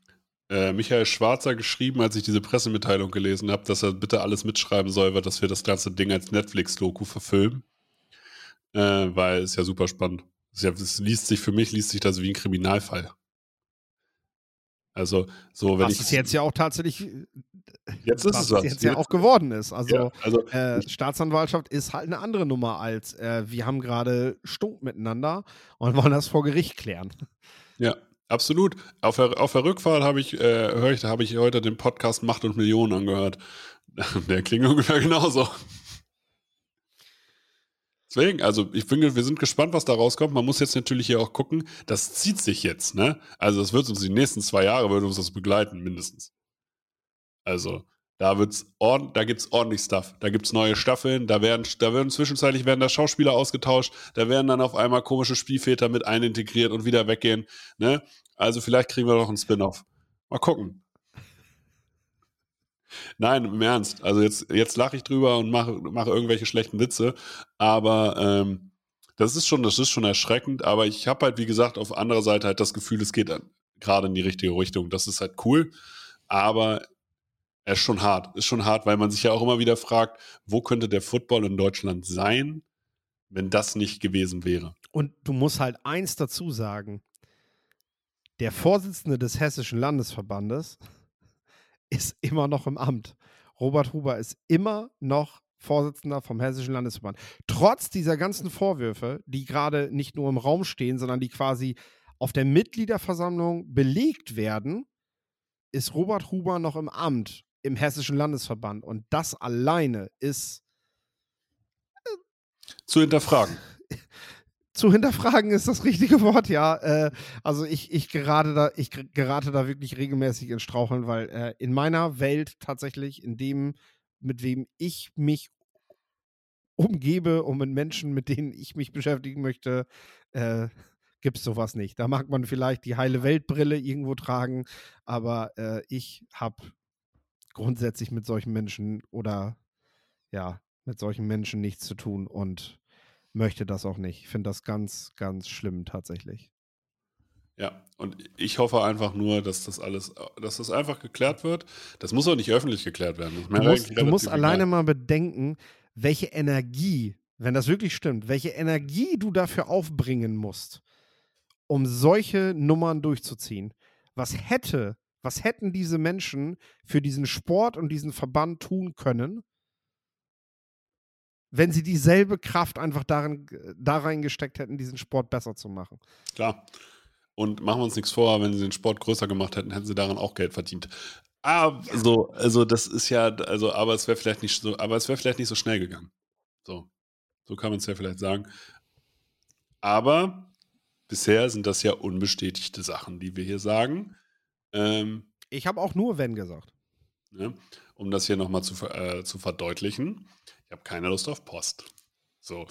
äh, Michael Schwarzer geschrieben, als ich diese Pressemitteilung gelesen habe, dass er bitte alles mitschreiben soll, dass wir das ganze Ding als Netflix-Logo verfilmen. Äh, weil es ja super spannend. Es, ja, es liest sich für mich, liest sich das wie ein Kriminalfall. Also, so, wenn was ich. es jetzt ja auch tatsächlich. Jetzt ist was es was. jetzt ja auch geworden ist. Also, ja, also äh, Staatsanwaltschaft ist halt eine andere Nummer als äh, wir haben gerade Stunk miteinander und wollen das vor Gericht klären. Ja, absolut. Auf der, auf der Rückfahrt habe ich, äh, ich, habe ich heute den Podcast Macht und Millionen angehört. [LAUGHS] Der klingt ungefähr genauso. Deswegen, also ich finde, wir sind gespannt, was da rauskommt. Man muss jetzt natürlich hier auch gucken, das zieht sich jetzt, ne? Also es wird uns die nächsten zwei Jahre wird uns das begleiten, mindestens. Also, da wird's ord da gibt's ordentlich Stuff. Da gibt's neue Staffeln, da werden, da werden zwischenzeitlich werden da Schauspieler ausgetauscht, da werden dann auf einmal komische Spielväter mit einintegriert und wieder weggehen. Ne? Also vielleicht kriegen wir noch einen Spin-off. Mal gucken. Nein, im Ernst. Also jetzt, jetzt lache ich drüber und mache, mache irgendwelche schlechten Witze. Aber ähm, das ist schon, das ist schon erschreckend. Aber ich habe halt, wie gesagt, auf anderer Seite halt das Gefühl, es geht gerade in die richtige Richtung. Das ist halt cool. Aber er ist schon hart. Ist schon hart, weil man sich ja auch immer wieder fragt, wo könnte der Football in Deutschland sein, wenn das nicht gewesen wäre. Und du musst halt eins dazu sagen. Der Vorsitzende des Hessischen Landesverbandes ist immer noch im Amt. Robert Huber ist immer noch Vorsitzender vom Hessischen Landesverband. Trotz dieser ganzen Vorwürfe, die gerade nicht nur im Raum stehen, sondern die quasi auf der Mitgliederversammlung belegt werden, ist Robert Huber noch im Amt im hessischen Landesverband. Und das alleine ist Zu hinterfragen. [LAUGHS] zu hinterfragen ist das richtige Wort, ja. Äh, also ich, ich, gerate da, ich ger- gerate da wirklich regelmäßig in Straucheln, weil äh, in meiner Welt tatsächlich, in dem, mit wem ich mich umgebe und mit Menschen, mit denen ich mich beschäftigen möchte, äh, gibt es sowas nicht. Da mag man vielleicht die heile Weltbrille irgendwo tragen, aber äh, ich habe grundsätzlich mit solchen Menschen oder ja, mit solchen Menschen nichts zu tun und möchte das auch nicht. Ich finde das ganz, ganz schlimm tatsächlich. Ja, und ich hoffe einfach nur, dass das alles, dass das einfach geklärt wird. Das muss auch nicht öffentlich geklärt werden. Du musst, du musst alleine mal bedenken, welche Energie, wenn das wirklich stimmt, welche Energie du dafür aufbringen musst, um solche Nummern durchzuziehen. Was hätte, was hätten diese Menschen für diesen Sport und diesen Verband tun können, wenn sie dieselbe Kraft einfach darin, da reingesteckt hätten, diesen Sport besser zu machen? Klar. Und machen wir uns nichts vor, wenn sie den Sport größer gemacht hätten, hätten sie daran auch Geld verdient. Ah, so, also das ist ja, also, aber es wäre vielleicht nicht so, aber es wäre vielleicht nicht so schnell gegangen. So. So kann man es ja vielleicht sagen. Aber bisher sind das ja unbestätigte Sachen, die wir hier sagen. Ähm, Ich habe auch nur wenn gesagt. ne? Um das hier nochmal zu, äh, zu verdeutlichen. Ich habe keine Lust auf Post. So.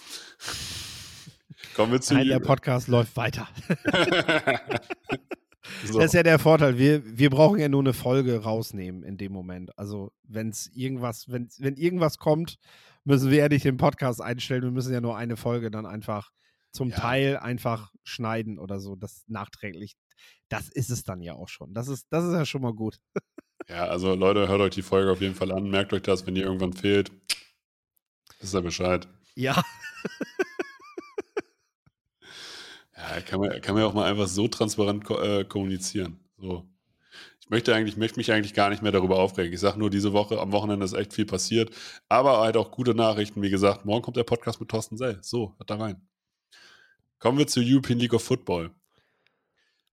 [LAUGHS] Kommen wir zu Nein, der Podcast läuft weiter. [LAUGHS] so. Das ist ja der Vorteil. Wir, wir brauchen ja nur eine Folge rausnehmen in dem Moment. Also, wenn es irgendwas, wenn, wenn irgendwas kommt, müssen wir ja nicht den Podcast einstellen. Wir müssen ja nur eine Folge dann einfach zum Ja. Teil einfach schneiden oder so. Das nachträglich. Das ist es dann ja auch schon. Das ist, das ist ja schon mal gut. Ja, also Leute, hört euch die Folge auf jeden Fall an. Merkt euch das, wenn ihr irgendwann fehlt. Wisst ihr Bescheid. Ja. [LAUGHS] Ja, kann man, kann man ja auch mal einfach so transparent ko äh, kommunizieren. So. Ich möchte eigentlich, möchte mich eigentlich gar nicht mehr darüber aufregen. Ich sage nur, diese Woche, am Wochenende ist echt viel passiert. Aber halt auch gute Nachrichten. Wie gesagt, morgen kommt der Podcast mit Thorsten Sell. So, hört da rein. Kommen wir zur European League of Football.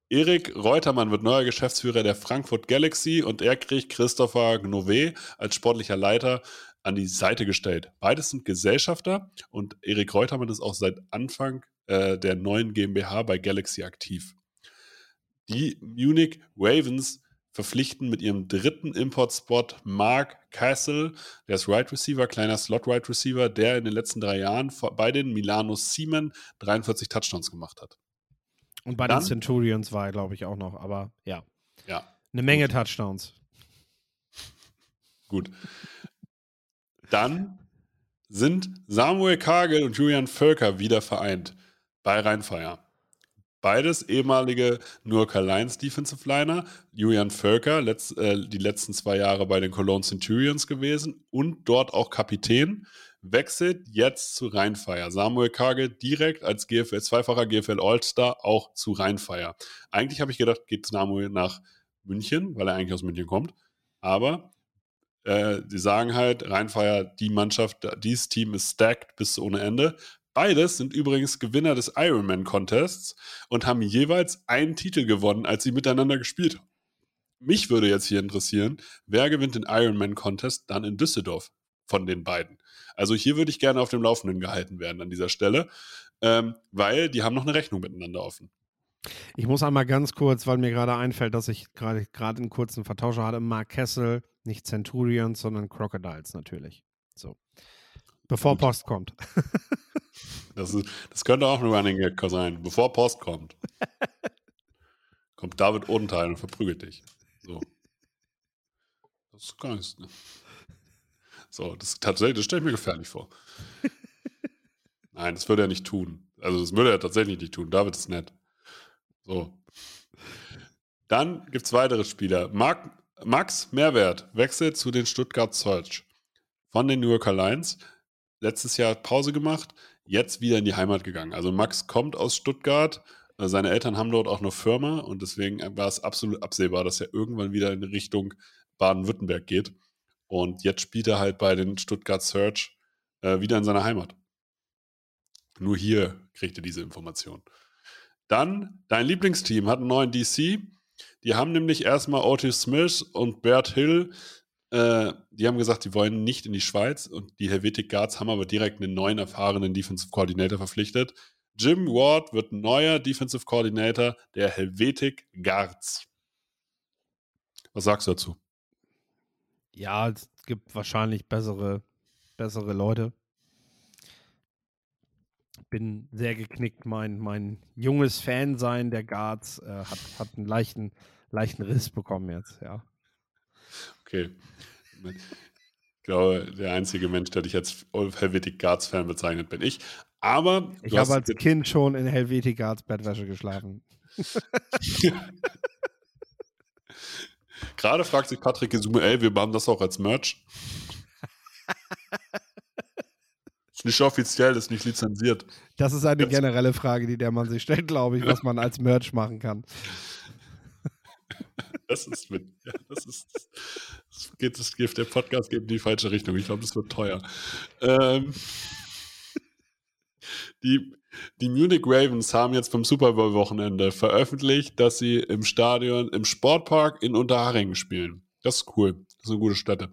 Erik Reutermann wird neuer Geschäftsführer der Frankfurt Galaxy und er kriegt Christopher Gnové als sportlicher Leiter an die Seite gestellt. Beides sind Gesellschafter und Erik Reutermann ist auch seit Anfang äh, der neuen GmbH bei Galaxy aktiv. Die Munich Ravens verpflichten mit ihrem dritten Import-Spot Mark Castle, der ist Right Receiver, kleiner Slot-Right Receiver, der in den letzten drei Jahren bei den Milano Siemen 43 Touchdowns gemacht hat. Und bei Dann- den Centurions war er, glaube ich, auch noch. Aber ja, Ja, eine Menge Touchdowns. Gut. Dann sind Samuel Kagel und Julian Völker wieder vereint bei Rheinfeier. Beides ehemalige New York Lions Defensive Liner. Julian Völker, letzt, äh, die letzten zwei Jahre bei den Cologne Centurions gewesen und dort auch Kapitän, wechselt jetzt zu Rheinfeier. Samuel Kagel direkt als GFL, zweifacher GFL All-Star auch zu Rheinfeier. Eigentlich habe ich gedacht, geht Samuel nach München, weil er eigentlich aus München kommt. Aber äh, die sagen halt, Rheinfeier, die Mannschaft, dieses Team ist stacked bis ohne Ende. Beides sind übrigens Gewinner des Ironman Contests und haben jeweils einen Titel gewonnen, als sie miteinander gespielt haben. Mich würde jetzt hier interessieren, wer gewinnt den Ironman Contest dann in Düsseldorf von den beiden? Also hier würde ich gerne auf dem Laufenden gehalten werden an dieser Stelle, ähm, weil die haben noch eine Rechnung miteinander offen. Ich muss einmal ganz kurz, weil mir gerade einfällt, dass ich gerade gerade einen kurzen Vertauscher hatte. Mark Kessel, nicht Centurions, sondern Crocodiles natürlich. So. Bevor Gut. Post kommt. [LAUGHS] Das, ist, das könnte auch ein Running Gag sein, bevor Post kommt. [LAUGHS] kommt David Odenthal und verprügelt dich. So. Das ist gar nichts. Ne? So, das tatsächlich, das stelle ich mir gefährlich vor. [LAUGHS] Nein, das würde er nicht tun. Also, das würde er tatsächlich nicht tun. David ist nett. So. Dann gibt es weitere Spieler. Mark, Max Mehrwert wechselt zu den Stuttgart Search von den New Yorker Lions. Letztes Jahr Pause gemacht, jetzt wieder in die Heimat gegangen. Also Max kommt aus Stuttgart, äh, seine Eltern haben dort auch eine Firma und deswegen war es absolut absehbar, dass er irgendwann wieder in Richtung Baden-Württemberg geht. Und jetzt spielt er halt bei den Stuttgart Search äh, wieder in seiner Heimat. Nur hier kriegt er diese Information. Dann, dein Lieblingsteam hat einen neuen DC. Die haben nämlich erstmal Otis Smith und Bert Hill Äh, die haben gesagt, die wollen nicht in die Schweiz und die Helvetic Guards haben aber direkt einen neuen erfahrenen Defensive Coordinator verpflichtet. Jim Ward wird neuer Defensive Coordinator der Helvetic Guards. Was sagst du dazu? Ja, es gibt wahrscheinlich bessere, bessere Leute. Bin sehr geknickt. Mein, mein junges Fansein der Guards äh, hat, hat einen leichten, leichten Riss bekommen jetzt, ja. Okay. Ich glaube, der einzige Mensch, der dich als Helvetic Guards-Fan bezeichnet, bin ich. Aber. Ich habe als Kind schon in Helvetic Guards Bettwäsche geschlafen. [LAUGHS] Gerade fragt sich Patrick Gesume, ey, wir machen das auch als Merch. [LAUGHS] ist nicht offiziell, ist nicht lizenziert. Das ist eine generelle Frage, die der man sich stellt, glaube ich, was man als Merch machen kann. Das ist mit, ja, das ist, das geht, das geht, der Podcast geht in die falsche Richtung. Ich glaube, das wird teuer. Ähm, die, die Munich Ravens haben jetzt beim Super Bowl Wochenende veröffentlicht, dass sie im Stadion, im Sportpark in Unterhaching spielen. Das ist cool. Das ist eine gute Stätte.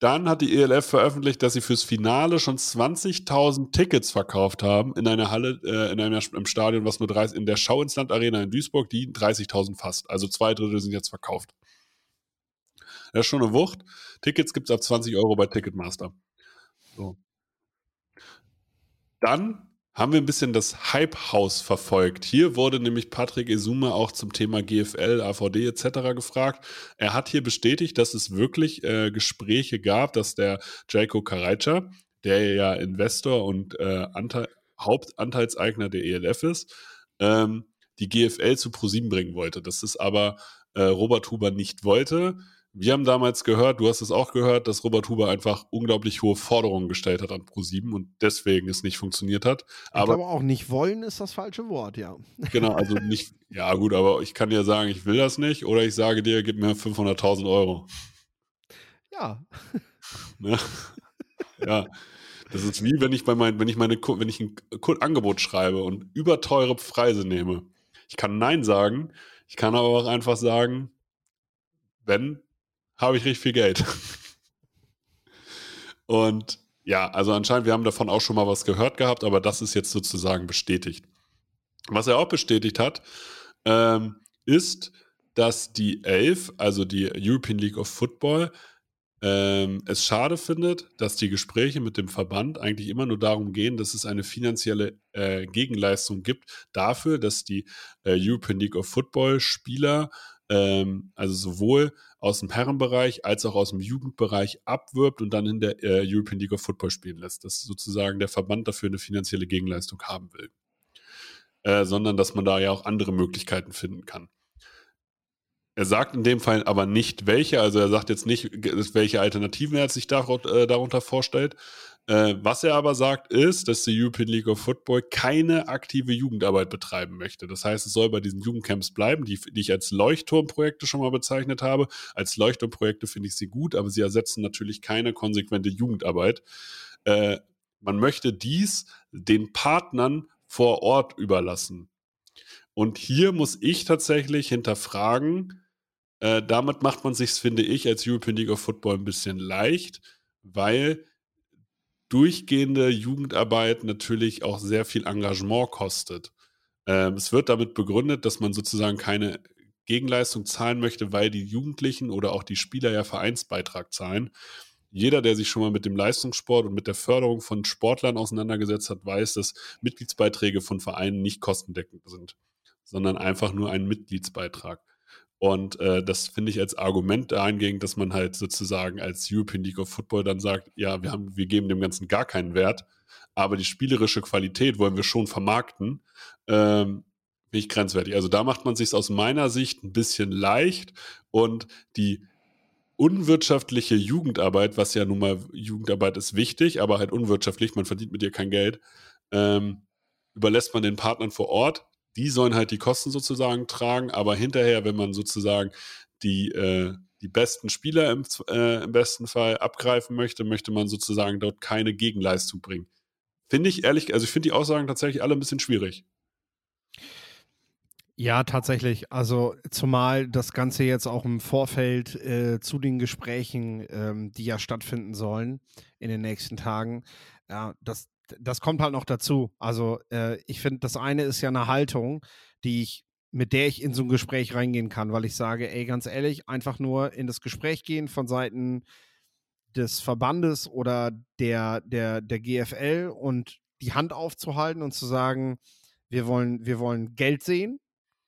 Dann hat die ELF veröffentlicht, dass sie fürs Finale schon 20.000 Tickets verkauft haben in einer Halle, äh, in einem im Stadion, was nur 30, in der Schauinsland Arena in Duisburg, die 30.000 fast. Also zwei Drittel sind jetzt verkauft. Das ist schon eine Wucht. Tickets gibt es ab 20 Euro bei Ticketmaster. So. Dann haben wir ein bisschen das Hype-Haus verfolgt. Hier wurde nämlich Patrick Esuma auch zum Thema GFL, AVD etc. gefragt. Er hat hier bestätigt, dass es wirklich äh, Gespräche gab, dass der Jaco Karajca, der ja Investor und äh, Anteil, Hauptanteilseigner der ELF ist, ähm, die GFL zu ProSieben bringen wollte. Das ist aber äh, Robert Huber nicht wollte. Wir haben damals gehört, du hast es auch gehört, dass Robert Huber einfach unglaublich hohe Forderungen gestellt hat an Pro7 und deswegen es nicht funktioniert hat. Aber, aber auch nicht wollen ist das falsche Wort, ja. [LAUGHS] Genau, also nicht, ja gut, aber ich kann dir sagen, ich will das nicht oder ich sage dir, gib mir 500.000 Euro. Ja. [LAUGHS] Ne? Ja. Das ist wie wenn ich bei mein, wenn ich meine, wenn ich ein Angebot schreibe und überteure Preise nehme. Ich kann Nein sagen, ich kann aber auch einfach sagen, wenn habe ich richtig viel Geld. [LAUGHS] Und ja, also anscheinend, wir haben davon auch schon mal was gehört gehabt, aber das ist jetzt sozusagen bestätigt. Was er auch bestätigt hat, ähm, ist, dass die Elf, also die European League of Football, ähm, es schade findet, dass die Gespräche mit dem Verband eigentlich immer nur darum gehen, dass es eine finanzielle äh, Gegenleistung gibt dafür, dass die äh, European League of Football Spieler ähm, also sowohl aus dem Herrenbereich als auch aus dem Jugendbereich abwirbt und dann in der äh, European League of Football spielen lässt. Dass sozusagen der Verband dafür eine finanzielle Gegenleistung haben will. Äh, sondern dass man da ja auch andere Möglichkeiten finden kann. Er sagt in dem Fall aber nicht welche, also er sagt jetzt nicht, welche Alternativen er sich äh, darunter vorstellt, äh, was er aber sagt, ist, dass die European League of Football keine aktive Jugendarbeit betreiben möchte. Das heißt, es soll bei diesen Jugendcamps bleiben, die, die ich als Leuchtturmprojekte schon mal bezeichnet habe. Als Leuchtturmprojekte finde ich sie gut, aber sie ersetzen natürlich keine konsequente Jugendarbeit. Äh, man möchte dies den Partnern vor Ort überlassen. Und hier muss ich tatsächlich hinterfragen, äh, damit macht man sich, finde ich, als European League of Football ein bisschen leicht, weil durchgehende Jugendarbeit natürlich auch sehr viel Engagement kostet. Ähm, es wird damit begründet, dass man sozusagen keine Gegenleistung zahlen möchte, weil die Jugendlichen oder auch die Spieler ja Vereinsbeitrag zahlen. Jeder, der sich schon mal mit dem Leistungssport und mit der Förderung von Sportlern auseinandergesetzt hat, weiß, dass Mitgliedsbeiträge von Vereinen nicht kostendeckend sind, sondern einfach nur ein Mitgliedsbeitrag. Und äh, das finde ich als Argument dahingehend, dass man halt sozusagen als European League of Football dann sagt, ja, wir haben, wir geben dem Ganzen gar keinen Wert, aber die spielerische Qualität wollen wir schon vermarkten, ähm, ich grenzwertig. Also da macht man sich aus meiner Sicht ein bisschen leicht und die unwirtschaftliche Jugendarbeit, was ja nun mal Jugendarbeit ist wichtig, aber halt unwirtschaftlich, man verdient mit ihr kein Geld, ähm, überlässt man den Partnern vor Ort, die sollen halt die Kosten sozusagen tragen, aber hinterher, wenn man sozusagen die, äh, die besten Spieler im, äh, im besten Fall abgreifen möchte, möchte man sozusagen dort keine Gegenleistung bringen. Finde ich ehrlich, also ich finde die Aussagen tatsächlich alle ein bisschen schwierig. Ja, tatsächlich. Also zumal das Ganze jetzt auch im Vorfeld äh, zu den Gesprächen, ähm, die ja stattfinden sollen in den nächsten Tagen, ja, das, das kommt halt noch dazu. Also äh, ich finde, das eine ist ja eine Haltung, die ich, mit der ich in so ein Gespräch reingehen kann, weil ich sage, ey, ganz ehrlich, einfach nur in das Gespräch gehen von Seiten des Verbandes oder der, der, der GFL und die Hand aufzuhalten und zu sagen, wir wollen, wir wollen Geld sehen,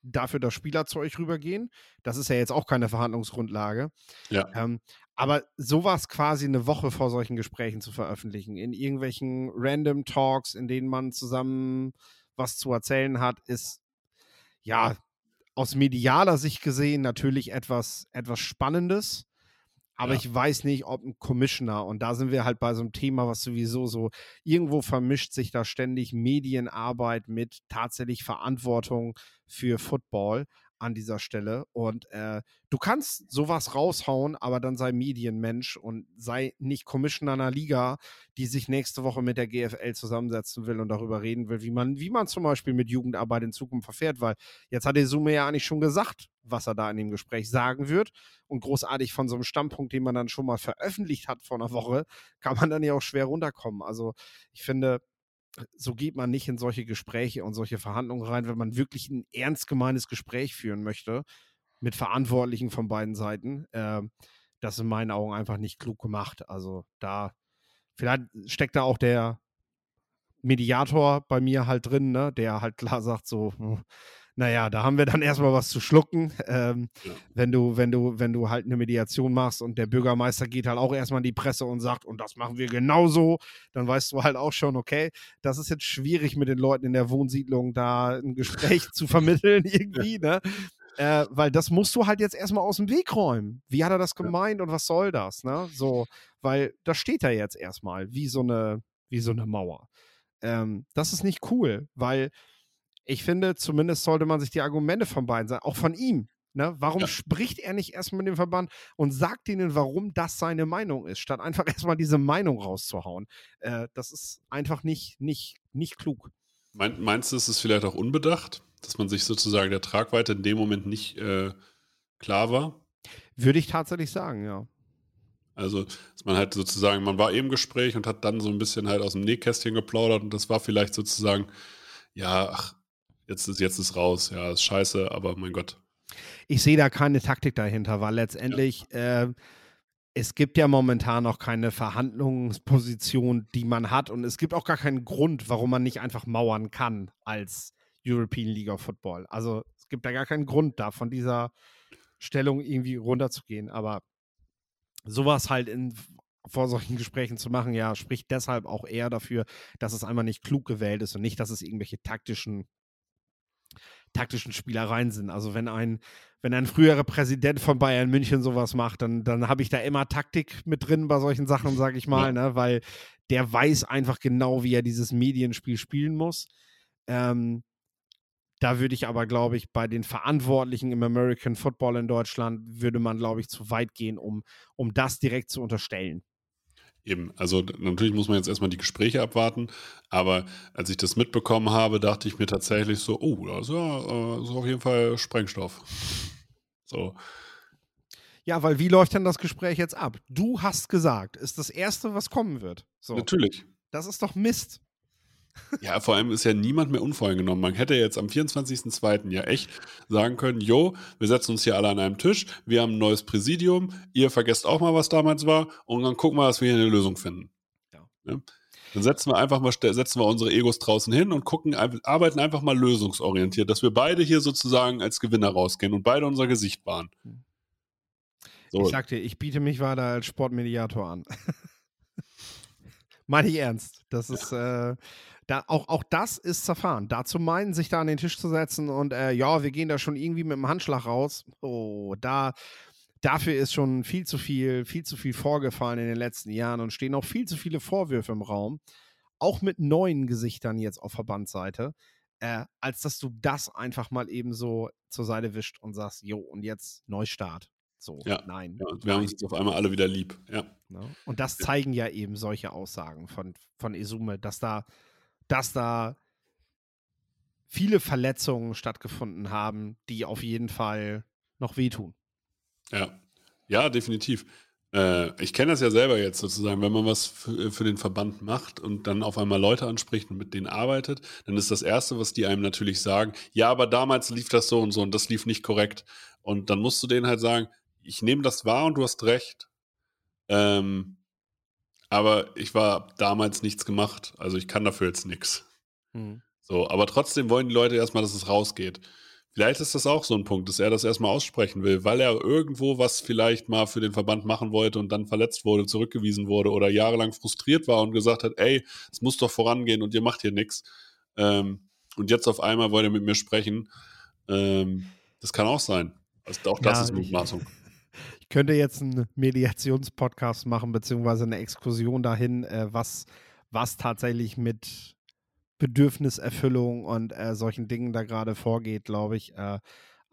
dafür, dass Spieler zu euch rübergehen. Das ist ja jetzt auch keine Verhandlungsgrundlage. Ja. Ähm, aber sowas quasi eine Woche vor solchen Gesprächen zu veröffentlichen, in irgendwelchen Random Talks, in denen man zusammen was zu erzählen hat, ist ja aus medialer Sicht gesehen natürlich etwas, etwas Spannendes. Aber Ja. ich weiß nicht, ob ein Commissioner, und da sind wir halt bei so einem Thema, was sowieso so, irgendwo vermischt sich da ständig Medienarbeit mit tatsächlich Verantwortung für Football an dieser Stelle. Und äh, du kannst sowas raushauen, aber dann sei Medienmensch und sei nicht Commissioner einer Liga, die sich nächste Woche mit der GFL zusammensetzen will und darüber reden will, wie man, wie man zum Beispiel mit Jugendarbeit in Zukunft verfährt, weil jetzt hat der Summe ja eigentlich schon gesagt, was er da in dem Gespräch sagen wird. Und großartig von so einem Standpunkt, den man dann schon mal veröffentlicht hat vor einer Woche, kann man dann ja auch schwer runterkommen. Also ich finde, so geht man nicht in solche Gespräche und solche Verhandlungen rein, wenn man wirklich ein ernst gemeines Gespräch führen möchte mit Verantwortlichen von beiden Seiten. Ähm, das ist in meinen Augen einfach nicht klug gemacht. Also da, vielleicht steckt da auch der Mediator bei mir halt drin, ne, der halt klar sagt so, naja, da haben wir dann erstmal was zu schlucken. Ähm, Ja. wenn du, wenn du, wenn du halt eine Mediation machst und der Bürgermeister geht halt auch erstmal in die Presse und sagt, und das machen wir genauso, dann weißt du halt auch schon, okay, das ist jetzt schwierig mit den Leuten in der Wohnsiedlung da ein Gespräch zu vermitteln [LAUGHS] irgendwie, ne? Äh, weil das musst du halt jetzt erstmal aus dem Weg räumen. Wie hat er das gemeint und was soll das, ne? So, weil das steht da jetzt erstmal wie so eine, wie so eine Mauer. Ähm, das ist nicht cool, weil ich finde, zumindest sollte man sich die Argumente von beiden sagen, auch von ihm. Ne? Warum Ja. spricht er nicht erstmal mit dem Verband und sagt ihnen, warum das seine Meinung ist, statt einfach [LAUGHS] erstmal diese Meinung rauszuhauen? Äh, das ist einfach nicht, nicht, nicht klug. Mein, meinst du, es ist vielleicht auch unbedacht, dass man sich sozusagen der Tragweite in dem Moment nicht äh, klar war? Würde ich tatsächlich sagen, ja. Also, dass man halt sozusagen, man war eben im Gespräch und hat dann so ein bisschen halt aus dem Nähkästchen geplaudert und das war vielleicht sozusagen, ja, ach, jetzt ist, jetzt ist raus, ja, ist scheiße, aber mein Gott. Ich sehe da keine Taktik dahinter, weil letztendlich äh, es gibt ja momentan noch keine Verhandlungsposition, die man hat und es gibt auch gar keinen Grund, warum man nicht einfach mauern kann als European League of Football. Also es gibt da gar keinen Grund, da von dieser Stellung irgendwie runterzugehen. Aber sowas halt in vor solchen Gesprächen zu machen, ja, spricht deshalb auch eher dafür, dass es einmal nicht klug gewählt ist und nicht, dass es irgendwelche taktischen taktischen Spielereien sind. Also wenn ein, wenn ein früherer Präsident von Bayern München sowas macht, dann, dann habe ich da immer Taktik mit drin bei solchen Sachen, sage ich mal, ne? weil der weiß einfach genau, wie er dieses Medienspiel spielen muss. Ähm, da würde ich aber, glaube ich, bei den Verantwortlichen im American Football in Deutschland, würde man, glaube ich, zu weit gehen, um, um das direkt zu unterstellen. Eben, also natürlich muss man jetzt erstmal die Gespräche abwarten, aber als ich das mitbekommen habe, dachte ich mir tatsächlich so, oh, das ist, ja, äh, das ist auf jeden Fall Sprengstoff. So, Ja, weil wie läuft denn das Gespräch jetzt ab? Du hast gesagt, ist das Erste, was kommen wird. So, natürlich. das ist doch Mist. Ja, vor allem ist ja niemand mehr unvoreingenommen. Man hätte jetzt am 24.02. ja echt sagen können, jo, wir setzen uns hier alle an einem Tisch, wir haben ein neues Präsidium, ihr vergesst auch mal, was damals war und dann gucken wir, dass wir hier eine Lösung finden. Ja. Ne? Dann setzen wir einfach mal, setzen wir unsere Egos draußen hin und gucken, arbeiten einfach mal lösungsorientiert, dass wir beide hier sozusagen als Gewinner rausgehen und beide unser Gesicht wahren. Hm. So, Ich sag dir, ich biete mich weiter als Sportmediator an. [LAUGHS] Meine ich ernst. Das ist, äh, da, auch, auch das ist zerfahren. Dazu meinen, sich da an den Tisch zu setzen und äh, ja, wir gehen da schon irgendwie mit dem Handschlag raus. Oh, da, dafür ist schon viel zu viel, viel zu viel vorgefallen in den letzten Jahren und stehen auch viel zu viele Vorwürfe im Raum. Auch mit neuen Gesichtern jetzt auf Verbandsseite. Äh, als dass du das einfach mal eben so zur Seite wischt und sagst, jo, und jetzt Neustart. So, Ja, nein. ja, wir haben uns jetzt auf einmal alle wieder lieb. Ja. Ne? Und das zeigen ja eben solche Aussagen von, von Esume, dass da, dass da viele Verletzungen stattgefunden haben, die auf jeden Fall noch wehtun. Ja, ja, definitiv. Äh, ich kenne das ja selber jetzt sozusagen, wenn man was für, für, den Verband macht und dann auf einmal Leute anspricht und mit denen arbeitet, dann ist das Erste, was die einem natürlich sagen, ja, aber damals lief das so und so und das lief nicht korrekt. Und dann musst du denen halt sagen, ich nehme das wahr und du hast recht. Ähm, aber ich war damals nichts gemacht. Also ich kann dafür jetzt nichts. Hm. So, aber trotzdem wollen die Leute erstmal, dass es rausgeht. Vielleicht ist das auch so ein Punkt, dass er das erstmal aussprechen will, weil er irgendwo was vielleicht mal für den Verband machen wollte und dann verletzt wurde, zurückgewiesen wurde oder jahrelang frustriert war und gesagt hat, ey, es muss doch vorangehen und ihr macht hier nichts. Ähm, und jetzt auf einmal wollt ihr mit mir sprechen. Ähm, das kann auch sein. Also auch das ja, ist Mutmaßung. Ich könnte jetzt einen Mediationspodcast machen, beziehungsweise eine Exkursion dahin, äh, was, was tatsächlich mit Bedürfniserfüllung und äh, solchen Dingen da gerade vorgeht, glaube ich. Äh,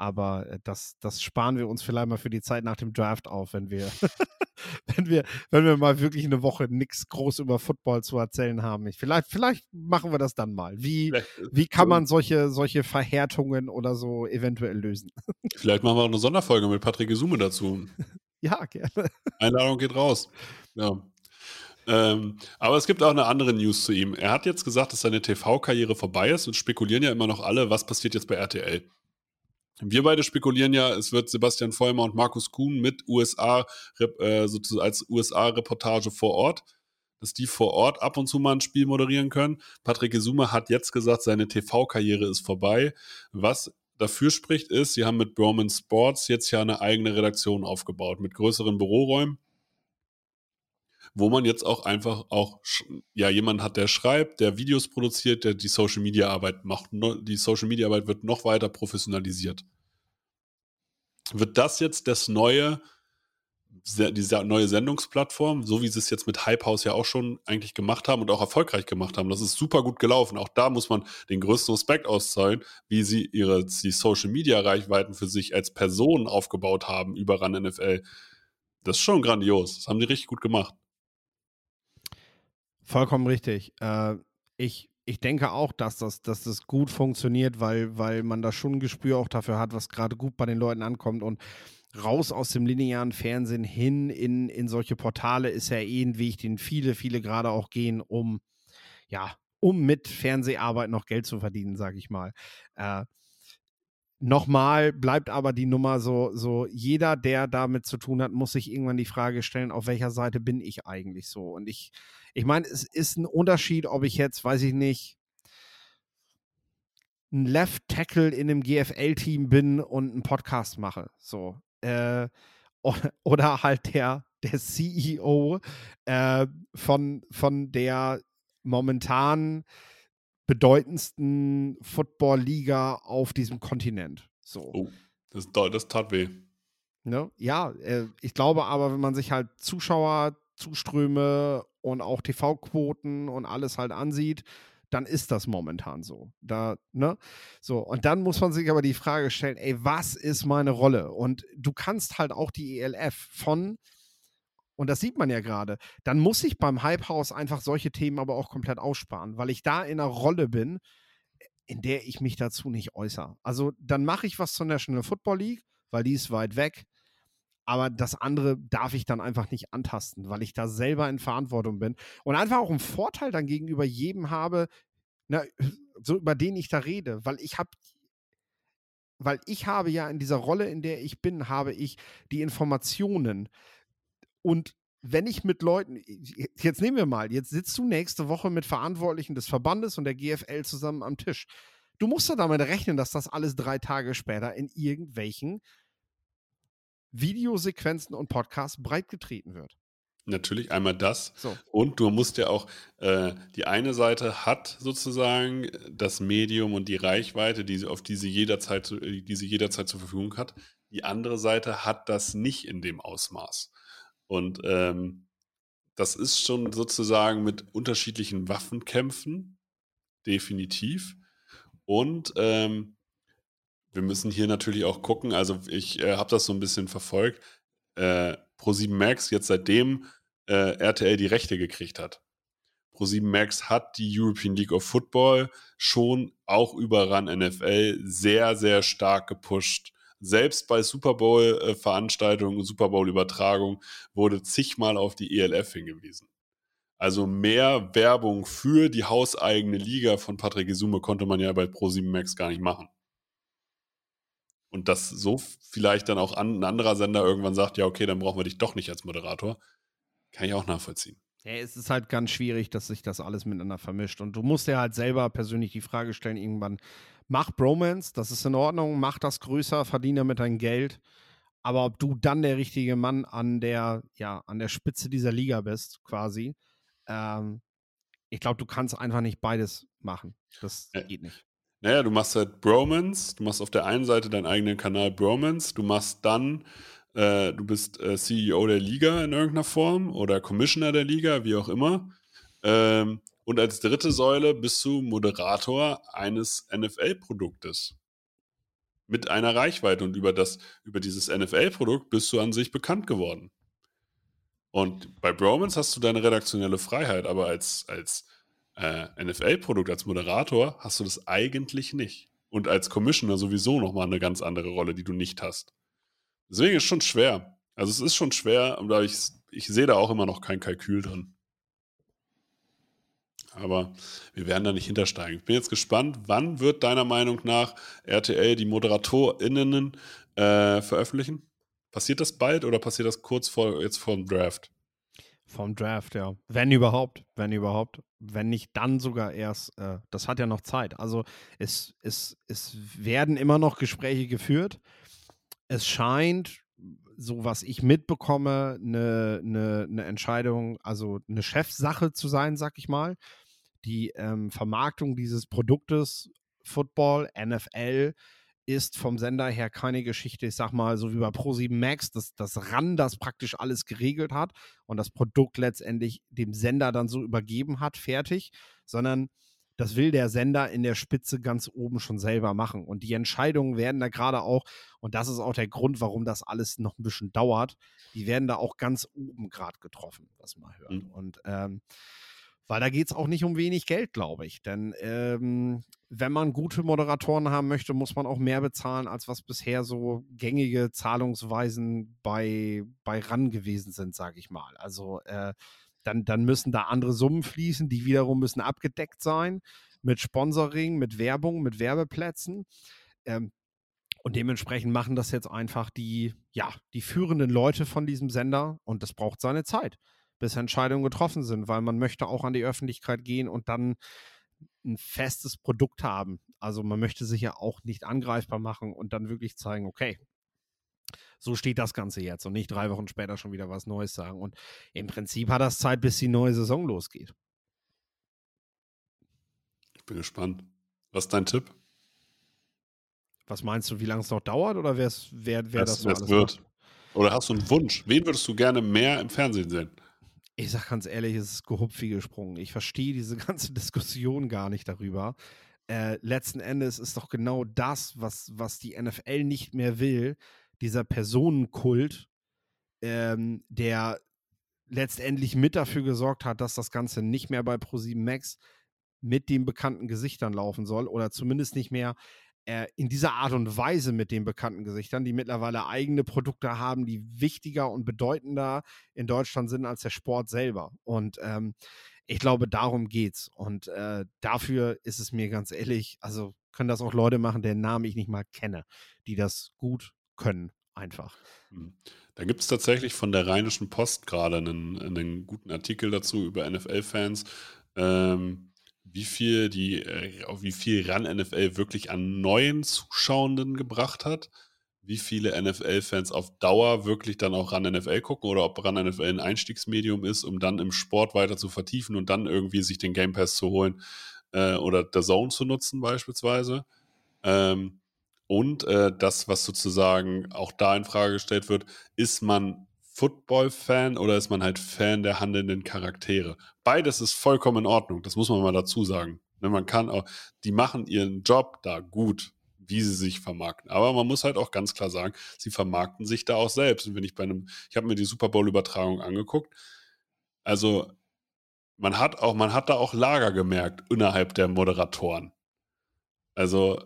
aber äh, das, das sparen wir uns vielleicht mal für die Zeit nach dem Draft auf, wenn wir, [LAUGHS] wenn wir, wenn wir mal wirklich eine Woche nichts groß über Football zu erzählen haben. Ich, vielleicht, vielleicht machen wir das dann mal. Wie, wie kann man solche, solche Verhärtungen oder so eventuell lösen? Vielleicht machen wir auch eine Sonderfolge mit Patrick Gesume dazu. [LAUGHS] Ja, gerne. Einladung geht raus. Ja. Ähm, aber es gibt auch eine andere News zu ihm. Er hat jetzt gesagt, dass seine TV-Karriere vorbei ist und spekulieren ja immer noch alle, was passiert jetzt bei RTL. Wir beide spekulieren ja, es wird Sebastian Vollmer und Markus Kuhn mit USA, äh, sozusagen als USA-Reportage vor Ort, dass die vor Ort ab und zu mal ein Spiel moderieren können. Patrick Gesume hat jetzt gesagt, seine TV-Karriere ist vorbei. Was dafür spricht, ist, sie haben mit Broman Sports jetzt ja eine eigene Redaktion aufgebaut, mit größeren Büroräumen wo man jetzt auch einfach auch ja jemand hat, der schreibt, der Videos produziert, der die Social Media Arbeit macht. Die Social Media Arbeit wird noch weiter professionalisiert. Wird das jetzt das neue, diese neue Sendungsplattform, so wie sie es jetzt mit Hype House ja auch schon eigentlich gemacht haben und auch erfolgreich gemacht haben. Das ist super gut gelaufen. Auch da muss man den größten Respekt auszahlen, wie sie ihre die Social Media Reichweiten für sich als Personen aufgebaut haben über RAN NFL. Das ist schon grandios. Das haben die richtig gut gemacht. Vollkommen richtig. Äh, ich, ich denke auch, dass das, dass das gut funktioniert, weil, weil man da schon ein Gespür auch dafür hat, was gerade gut bei den Leuten ankommt. Und raus aus dem linearen Fernsehen hin in, in solche Portale ist ja eh ein Weg, den viele, viele gerade auch gehen, um, ja, um mit Fernseharbeit noch Geld zu verdienen, sage ich mal. Äh, Nochmal bleibt aber die Nummer so, so, jeder, der damit zu tun hat, muss sich irgendwann die Frage stellen, auf welcher Seite bin ich eigentlich so? Und ich, ich meine, es ist ein Unterschied, ob ich jetzt, weiß ich nicht, ein Left Tackle in einem GFL-Team bin und einen Podcast mache. So. Äh, [LAUGHS] oder halt der, der CEO äh, von, von der momentan bedeutendsten Football-Liga auf diesem Kontinent. So. Oh, das, das tat weh. Ne? Ja, äh, ich glaube aber, wenn man sich halt Zuschauerzuströme und auch TV-Quoten und alles halt ansieht, dann ist das momentan so. Da, ne? So, und dann muss man sich aber die Frage stellen, ey, was ist meine Rolle? Und du kannst halt auch die ELF von und das sieht man ja gerade, dann muss ich beim Hype House einfach solche Themen aber auch komplett aussparen, weil ich da in einer Rolle bin, in der ich mich dazu nicht äußere. Also dann mache ich was zur National Football League, weil die ist weit weg. Aber das andere darf ich dann einfach nicht antasten, weil ich da selber in Verantwortung bin und einfach auch einen Vorteil dann gegenüber jedem habe, na, so über den ich da rede, weil ich habe weil ich habe ja in dieser Rolle, in der ich bin, habe ich die Informationen, und wenn ich mit Leuten, jetzt nehmen wir mal, jetzt sitzt du nächste Woche mit Verantwortlichen des Verbandes und der GFL zusammen am Tisch. Du musst ja damit rechnen, dass das alles drei Tage später in irgendwelchen Videosequenzen und Podcasts breitgetreten wird. Natürlich einmal das. So. Und du musst ja auch, äh, die eine Seite hat sozusagen das Medium und die Reichweite, die, auf die sie, jederzeit, die sie jederzeit zur Verfügung hat. Die andere Seite hat das nicht in dem Ausmaß. Und ähm, das ist schon sozusagen mit unterschiedlichen Waffenkämpfen, definitiv. Und ähm, wir müssen hier natürlich auch gucken, also ich äh, habe das so ein bisschen verfolgt, äh, Pro7 Max jetzt seitdem äh, RTL die Rechte gekriegt hat. Pro7 Max hat die European League of Football schon auch über RAN NFL sehr, sehr stark gepusht. Selbst bei Super Bowl-Veranstaltungen, Super Bowl-Übertragungen wurde zigmal auf die ELF hingewiesen. Also mehr Werbung für die hauseigene Liga von Patrick Isume konnte man ja bei Pro7 Max gar nicht machen. Und dass so vielleicht dann auch ein anderer Sender irgendwann sagt, ja, okay, dann brauchen wir dich doch nicht als Moderator, kann ich auch nachvollziehen. Ja, es ist halt ganz schwierig, dass sich das alles miteinander vermischt. Und du musst dir halt selber persönlich die Frage stellen, irgendwann, mach Bromance, das ist in Ordnung, mach das größer, verdiene damit dein Geld. Aber ob du dann der richtige Mann an der, ja, an der Spitze dieser Liga bist, quasi, ähm, ich glaube, du kannst einfach nicht beides machen. Das ja. geht nicht. Naja, du machst halt Bromance, du machst auf der einen Seite deinen eigenen Kanal Bromance, du machst dann, äh, du bist äh, CEO der Liga in irgendeiner Form oder Commissioner der Liga, wie auch immer. Ähm, und als dritte Säule bist du Moderator eines NFL-Produktes. Mit einer Reichweite und über, das, über dieses NFL-Produkt bist du an sich bekannt geworden. Und bei Bromance hast du deine redaktionelle Freiheit, aber als, als äh, NFL-Produkt, als Moderator hast du das eigentlich nicht. Und als Commissioner sowieso nochmal eine ganz andere Rolle, die du nicht hast. Deswegen ist es schon schwer. Also es ist schon schwer, aber ich, ich sehe da auch immer noch kein Kalkül drin. Aber wir werden da nicht hintersteigen. Ich bin jetzt gespannt, wann wird deiner Meinung nach RTL die ModeratorInnen äh, veröffentlichen? Passiert das bald oder passiert das kurz vor jetzt vor dem Draft? Vom Draft, ja. Wenn überhaupt, wenn überhaupt. Wenn nicht, dann sogar erst. Äh, das hat ja noch Zeit. Also es, es, es werden immer noch Gespräche geführt. Es scheint, so was ich mitbekomme, eine, eine, eine Entscheidung, also eine Chefsache zu sein, sag ich mal. Die ähm, Vermarktung dieses Produktes Football, NFL, ist vom Sender her keine Geschichte, ich sag mal, so wie bei Pro7 Max, dass das RAN das praktisch alles geregelt hat und das Produkt letztendlich dem Sender dann so übergeben hat, fertig, sondern das will der Sender in der Spitze ganz oben schon selber machen. Und die Entscheidungen werden da gerade auch, und das ist auch der Grund, warum das alles noch ein bisschen dauert, die werden da auch ganz oben gerade getroffen, was man hört. Mhm. Und ähm, weil da geht es auch nicht um wenig Geld, glaube ich. Denn ähm, wenn man gute Moderatoren haben möchte, muss man auch mehr bezahlen, als was bisher so gängige Zahlungsweisen bei, bei RAN gewesen sind, sage ich mal. Also äh, dann, dann müssen da andere Summen fließen, die wiederum müssen abgedeckt sein mit Sponsoring, mit Werbung, mit Werbeplätzen. Ähm, und dementsprechend machen das jetzt einfach die, ja, die führenden Leute von diesem Sender und das braucht seine Zeit bis Entscheidungen getroffen sind, weil man möchte auch an die Öffentlichkeit gehen und dann ein festes Produkt haben. Also man möchte sich ja auch nicht angreifbar machen und dann wirklich zeigen, okay, so steht das Ganze jetzt und nicht drei Wochen später schon wieder was Neues sagen. Und im Prinzip hat das Zeit, bis die neue Saison losgeht. Ich bin gespannt. Was ist dein Tipp? Was meinst du, wie lange es noch dauert oder wer, wer, das, das so alles wird? Macht? Oder hast du einen Wunsch? Wen würdest du gerne mehr im Fernsehen sehen? Ich sag ganz ehrlich, es ist gehupft wie gesprungen. Ich verstehe diese [LAUGHS] ganze Diskussion gar nicht darüber. Äh, letzten Endes ist doch genau das, was, was die NFL nicht mehr will, dieser Personenkult, ähm, der letztendlich mit dafür gesorgt hat, dass das Ganze nicht mehr bei Pro7 Max mit den bekannten Gesichtern laufen soll oder zumindest nicht mehr äh, in dieser Art und Weise mit den bekannten Gesichtern, die mittlerweile eigene Produkte haben, die wichtiger und bedeutender in Deutschland sind als der Sport selber. Und ähm, ich glaube, darum geht's. Und äh, dafür ist es mir ganz ehrlich, also können das auch Leute machen, deren Namen ich nicht mal kenne, die das gut können, einfach. Hm. Da gibt es tatsächlich von der Rheinischen Post gerade einen, einen guten Artikel dazu über NFL-Fans. Ähm, wie viel die, äh, wie viel RAN NFL wirklich an neuen Zuschauenden gebracht hat, wie viele NFL-Fans auf Dauer wirklich dann auch RAN NFL gucken oder ob RAN NFL ein Einstiegsmedium ist, um dann im Sport weiter zu vertiefen und dann irgendwie sich den Game Pass zu holen äh, oder der Zone zu nutzen beispielsweise. Ähm, und äh, das, was sozusagen auch da in Frage gestellt wird, ist man Football-Fan oder ist man halt Fan der handelnden Charaktere? Beides ist vollkommen in Ordnung, das muss man mal dazu sagen. Ne, man kann auch, die machen ihren Job da gut, wie sie sich vermarkten. Aber man muss halt auch ganz klar sagen, sie vermarkten sich da auch selbst. Und wenn ich bei einem, ich habe mir die Super Bowl-Übertragung angeguckt, also man hat auch, man hat da auch Lager gemerkt innerhalb der Moderatoren. Also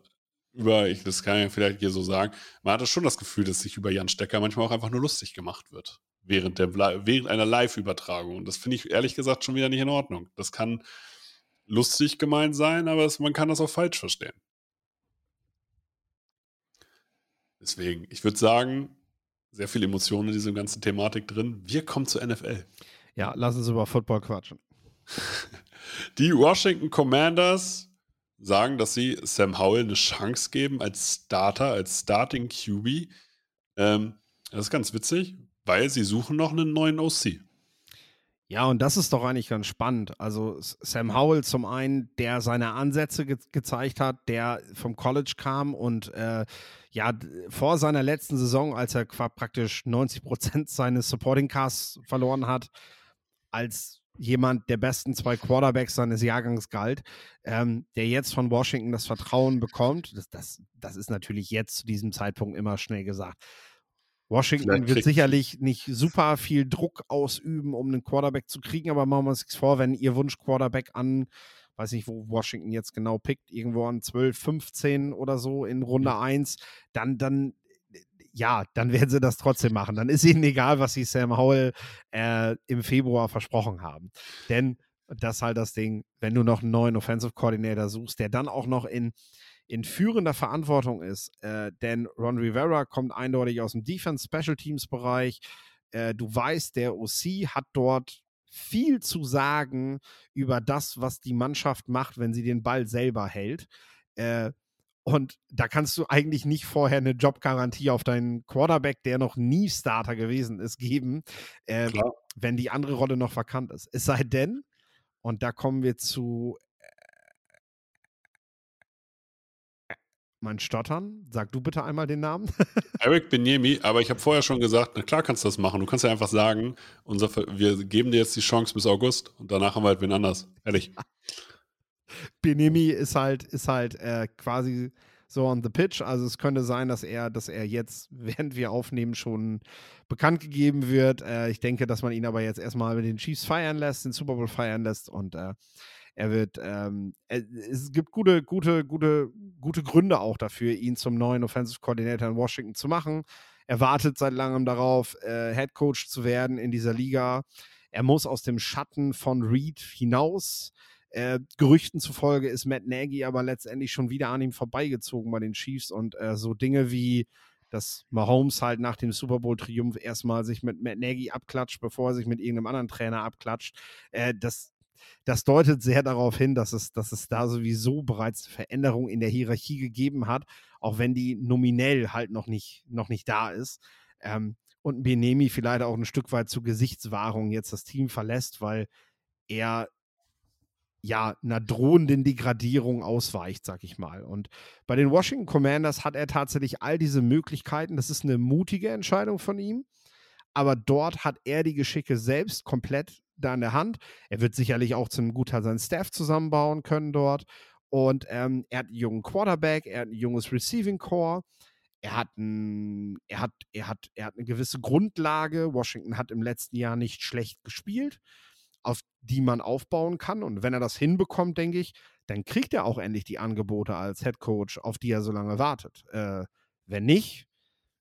über, ich, das kann ich vielleicht hier so sagen, man hatte schon das Gefühl, dass sich über Jan Stecker manchmal auch einfach nur lustig gemacht wird. Während, der, während einer Live-Übertragung. Und das finde ich ehrlich gesagt schon wieder nicht in Ordnung. Das kann lustig gemeint sein, aber es, man kann das auch falsch verstehen. Deswegen, ich würde sagen, sehr viel Emotionen in dieser ganzen Thematik drin. Wir kommen zur NFL. Ja, lass uns über Football quatschen. [LAUGHS] Die Washington Commanders sagen, dass sie Sam Howell eine Chance geben als Starter, als Starting QB. Ähm, das ist ganz witzig, weil sie suchen noch einen neuen OC. Ja, und das ist doch eigentlich ganz spannend. Also Sam Howell zum einen, der seine Ansätze ge gezeigt hat, der vom College kam und äh, ja, vor seiner letzten Saison, als er praktisch 90 Prozent seines Supporting Casts verloren hat, als jemand der besten zwei Quarterbacks seines Jahrgangs galt, ähm, der jetzt von Washington das Vertrauen bekommt. Das, das, das ist natürlich jetzt zu diesem Zeitpunkt immer schnell gesagt. Washington wird sicherlich nicht super viel Druck ausüben, um einen Quarterback zu kriegen, aber machen wir uns vor, wenn ihr Wunsch-Quarterback an, weiß nicht, wo Washington jetzt genau pickt, irgendwo an 12, 15 oder so in Runde mhm. 1, dann, dann ja, dann werden sie das trotzdem machen. Dann ist ihnen egal, was sie Sam Howell äh, im Februar versprochen haben. Denn das ist halt das Ding, wenn du noch einen neuen Offensive Coordinator suchst, der dann auch noch in, in führender Verantwortung ist, äh, denn Ron Rivera kommt eindeutig aus dem Defense Special Teams Bereich. Äh, du weißt, der OC hat dort viel zu sagen über das, was die Mannschaft macht, wenn sie den Ball selber hält. Äh, und da kannst du eigentlich nicht vorher eine Jobgarantie auf deinen Quarterback, der noch nie Starter gewesen ist, geben, äh, wenn die andere Rolle noch vakant ist. Es sei denn, und da kommen wir zu äh, mein Stottern. Sag du bitte einmal den Namen. [LAUGHS] Eric Benyemi, aber ich habe vorher schon gesagt, na klar kannst du das machen. Du kannst ja einfach sagen, unser, wir geben dir jetzt die Chance bis August und danach haben wir halt wen anders. Ehrlich. Benemi ist halt, ist halt äh, quasi so on the pitch. Also es könnte sein, dass er, dass er jetzt, [LAUGHS] während wir aufnehmen, schon bekannt gegeben wird. Äh, ich denke, dass man ihn aber jetzt erstmal mit den Chiefs feiern lässt, den Super Bowl feiern lässt und äh, er wird, ähm, es gibt gute, gute, gute, gute Gründe auch dafür, ihn zum neuen Offensive Coordinator in Washington zu machen. Er wartet seit langem darauf, äh, Head Coach zu werden in dieser Liga. Er muss aus dem Schatten von Reed hinaus. Äh, Gerüchten zufolge ist Matt Nagy aber letztendlich schon wieder an ihm vorbeigezogen bei den Chiefs und äh, so Dinge wie, dass Mahomes halt nach dem Super Bowl-Triumph erstmal sich mit Matt Nagy abklatscht, bevor er sich mit irgendeinem anderen Trainer abklatscht. Äh, das, das deutet sehr darauf hin, dass es, dass es da sowieso bereits Veränderungen in der Hierarchie gegeben hat, auch wenn die nominell halt noch nicht, noch nicht da ist. Ähm, und Benemi vielleicht auch ein Stück weit zur Gesichtswahrung jetzt das Team verlässt, weil er ja, einer drohenden Degradierung ausweicht, sag ich mal. Und bei den Washington Commanders hat er tatsächlich all diese Möglichkeiten. Das ist eine mutige Entscheidung von ihm. Aber dort hat er die Geschicke selbst komplett da in der Hand. Er wird sicherlich auch zu einem Gutteil seinen Staff zusammenbauen können dort. Und ähm, er hat einen jungen Quarterback, er hat ein junges Receiving Core. Er hat, ein, er, hat, er, hat, er hat eine gewisse Grundlage. Washington hat im letzten Jahr nicht schlecht gespielt auf die man aufbauen kann. Und wenn er das hinbekommt, denke ich, dann kriegt er auch endlich die Angebote als Head Coach, auf die er so lange wartet. Äh, wenn nicht,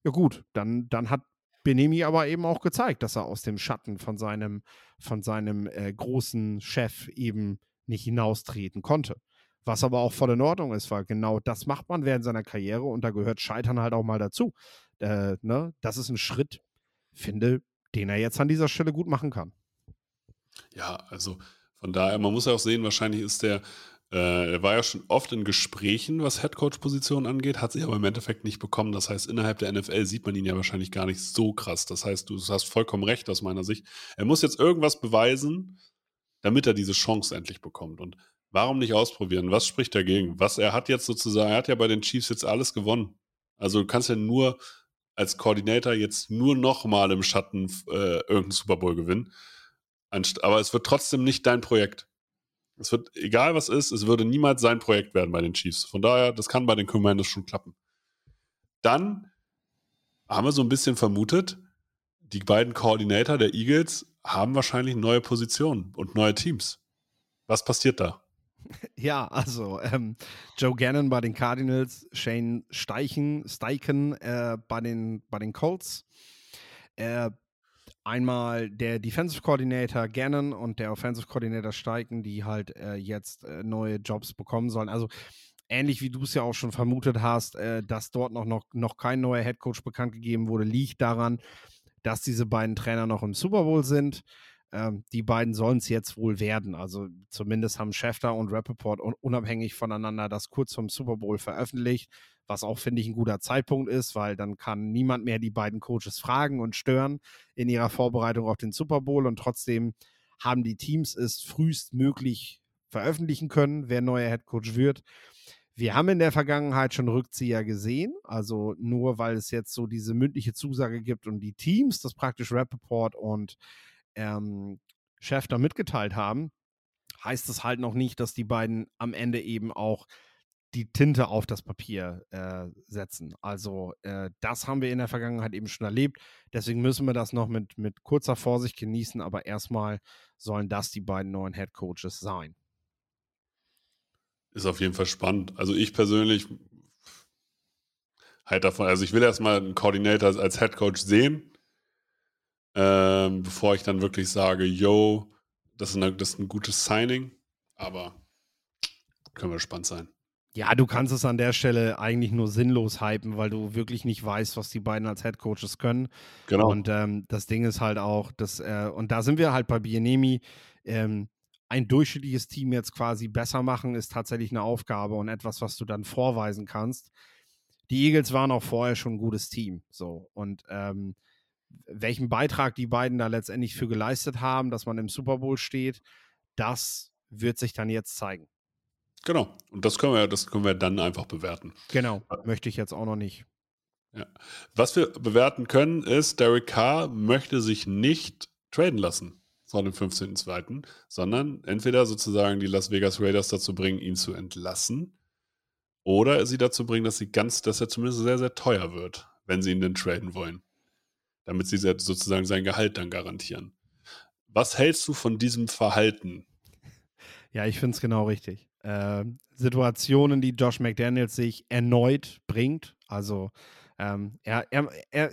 ja gut, dann, dann hat Benemi aber eben auch gezeigt, dass er aus dem Schatten von seinem, von seinem äh, großen Chef eben nicht hinaustreten konnte. Was aber auch voll in Ordnung ist, weil genau das macht man während seiner Karriere und da gehört Scheitern halt auch mal dazu. Äh, ne? Das ist ein Schritt, finde, den er jetzt an dieser Stelle gut machen kann. Ja, also von daher, man muss ja auch sehen, wahrscheinlich ist der, äh, er war ja schon oft in Gesprächen, was Headcoach-Positionen angeht, hat sie aber im Endeffekt nicht bekommen. Das heißt, innerhalb der NFL sieht man ihn ja wahrscheinlich gar nicht so krass. Das heißt, du hast vollkommen recht aus meiner Sicht. Er muss jetzt irgendwas beweisen, damit er diese Chance endlich bekommt. Und warum nicht ausprobieren? Was spricht dagegen? Was er hat jetzt sozusagen, er hat ja bei den Chiefs jetzt alles gewonnen. Also du kannst ja nur als Koordinator jetzt nur nochmal im Schatten äh, irgendeinen Super Bowl gewinnen aber es wird trotzdem nicht dein Projekt. Es wird, egal was ist, es würde niemals sein Projekt werden bei den Chiefs. Von daher, das kann bei den Commanders schon klappen. Dann haben wir so ein bisschen vermutet, die beiden Koordinator der Eagles haben wahrscheinlich neue Positionen und neue Teams. Was passiert da? [LAUGHS] Ja, also ähm, Joe Gannon bei den Cardinals, Shane Steichen, Steichen äh, bei, den, bei den Colts. Äh, einmal der Defensive Coordinator Gannon und der Offensive Coordinator Steichen, die halt äh, jetzt äh, neue Jobs bekommen sollen. Also ähnlich wie du es ja auch schon vermutet hast, äh, dass dort noch, noch, noch kein neuer Headcoach bekannt gegeben wurde, liegt daran, dass diese beiden Trainer noch im Super Bowl sind. Ähm, die beiden sollen es jetzt wohl werden. Also zumindest haben Schäfter und Rappaport un unabhängig voneinander das kurz vom Super Bowl veröffentlicht, was auch, finde ich, ein guter Zeitpunkt ist, weil dann kann niemand mehr die beiden Coaches fragen und stören in ihrer Vorbereitung auf den Super Bowl und trotzdem haben die Teams es frühestmöglich veröffentlichen können, wer neuer Headcoach wird. Wir haben in der Vergangenheit schon Rückzieher gesehen, also nur weil es jetzt so diese mündliche Zusage gibt und die Teams das praktisch Rappaport und ähm, Schäfter mitgeteilt haben, heißt es halt noch nicht, dass die beiden am Ende eben auch die Tinte auf das Papier äh, setzen. Also äh, das haben wir in der Vergangenheit eben schon erlebt. Deswegen müssen wir das noch mit, mit kurzer Vorsicht genießen. Aber erstmal sollen das die beiden neuen Head Coaches sein. Ist auf jeden Fall spannend. Also ich persönlich halt davon, also ich will erstmal einen Coordinator als Head Coach sehen ähm, bevor ich dann wirklich sage, yo, das ist, eine, das ist ein gutes Signing, aber können wir gespannt sein. Ja, du kannst es an der Stelle eigentlich nur sinnlos hypen, weil du wirklich nicht weißt, was die beiden als Head Coaches können. Genau. Und ähm, das Ding ist halt auch, dass, äh, und da sind wir halt bei Bienemi, ähm, ein durchschnittliches Team jetzt quasi besser machen, ist tatsächlich eine Aufgabe und etwas, was du dann vorweisen kannst. Die Eagles waren auch vorher schon ein gutes Team. So. Und ähm, welchen Beitrag die beiden da letztendlich für geleistet haben, dass man im Super Bowl steht, das wird sich dann jetzt zeigen. Genau. Und das können wir, das können wir dann einfach bewerten. Genau. Möchte ich jetzt auch noch nicht. Ja. Was wir bewerten können, ist, Derek Carr möchte sich nicht traden lassen vor dem 15.02., sondern entweder sozusagen die Las Vegas Raiders dazu bringen, ihn zu entlassen, oder sie dazu bringen, dass sie ganz, dass er zumindest sehr, sehr teuer wird, wenn sie ihn denn traden wollen damit sie sozusagen sein Gehalt dann garantieren. Was hältst du von diesem Verhalten? Ja, ich finde es genau richtig. Äh, Situationen, die Josh McDaniels sich erneut bringt. Also ähm, er, er, er,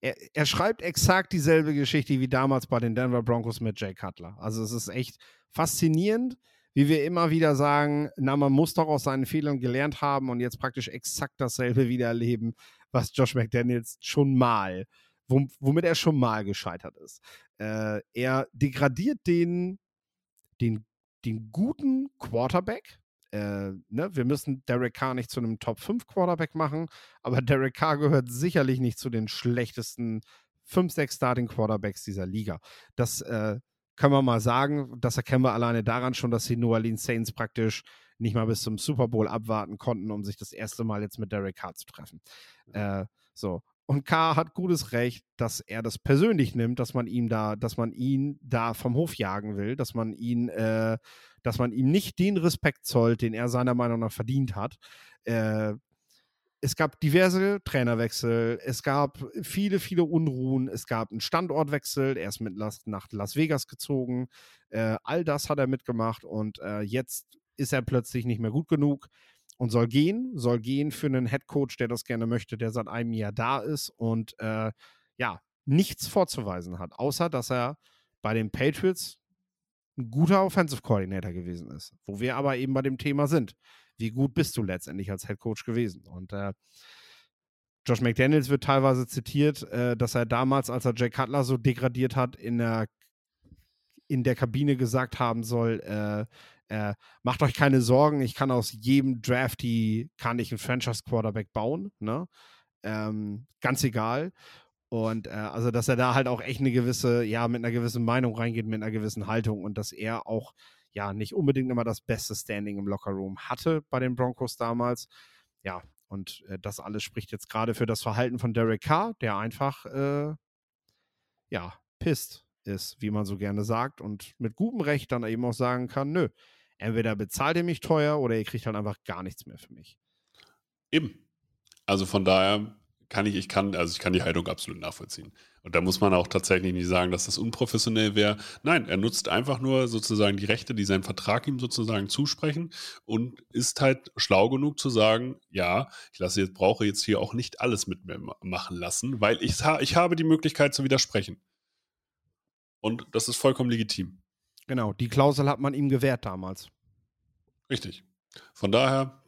er, er schreibt exakt dieselbe Geschichte wie damals bei den Denver Broncos mit Jay Cutler. Also es ist echt faszinierend, wie wir immer wieder sagen, na, man muss doch aus seinen Fehlern gelernt haben und jetzt praktisch exakt dasselbe wieder erleben, was Josh McDaniels schon mal, womit er schon mal gescheitert ist. Äh, er degradiert den, den, den guten Quarterback. Äh, ne? Wir müssen Derek Carr nicht zu einem Top 5 Quarterback machen, aber [LAUGHS] Derek Carr gehört sicherlich nicht zu den schlechtesten 5, 6 Starting Quarterbacks dieser Liga. Das äh, können wir mal sagen, das erkennen wir alleine daran schon, dass die New Orleans Saints praktisch nicht mal bis zum Super Bowl abwarten konnten, um sich das erste Mal jetzt mit Derek Carr zu treffen. Äh, so. Und Carr hat gutes Recht, dass er das persönlich nimmt, dass man ihm da, dass man ihn da vom Hof jagen will, dass man ihn, äh, dass man ihm nicht den Respekt zollt, den er seiner Meinung nach verdient hat. Äh, es gab diverse Trainerwechsel, es gab viele, viele Unruhen, es gab einen Standortwechsel, er ist mit Las, nach Las Vegas gezogen. Äh, all das hat er mitgemacht und äh, jetzt ist er plötzlich nicht mehr gut genug und soll gehen, soll gehen für einen Headcoach, der das gerne möchte, der seit einem Jahr da ist und äh, ja, nichts vorzuweisen hat, außer dass er bei den Patriots ein guter Offensive Coordinator gewesen ist. Wo wir aber eben bei dem Thema sind wie gut bist du letztendlich als Head Coach gewesen? Und äh, Josh McDaniels wird teilweise zitiert, äh, dass er damals, als er Jay Cutler so degradiert hat, in der, in der Kabine gesagt haben soll, äh, äh, macht euch keine Sorgen, ich kann aus jedem Drafty, kann ich einen Franchise-Quarterback bauen, ne? Ähm, ganz egal. Und äh, also, dass er da halt auch echt eine gewisse, ja, mit einer gewissen Meinung reingeht, mit einer gewissen Haltung und dass er auch ja nicht unbedingt immer das beste Standing im Lockerroom hatte bei den Broncos damals. Ja, und äh, das alles spricht jetzt gerade für das Verhalten von Derek Carr, der einfach, äh, ja, pisst ist, wie man so gerne sagt, und mit gutem Recht dann eben auch sagen kann, nö, entweder bezahlt ihr mich teuer oder ihr kriegt halt einfach gar nichts mehr für mich. Eben. Also von daher kann ich, ich kann, also ich kann die Haltung absolut nachvollziehen. Und da muss man auch tatsächlich nicht sagen, dass das unprofessionell wäre. Nein, er nutzt einfach nur sozusagen die Rechte, die sein Vertrag ihm sozusagen zusprechen und ist halt schlau genug zu sagen, ja, ich lasse jetzt, brauche jetzt hier auch nicht alles mit mir machen lassen, weil ich, ich habe die Möglichkeit zu widersprechen. Und das ist vollkommen legitim. Genau, die Klausel hat man ihm gewährt damals. Richtig. Von daher,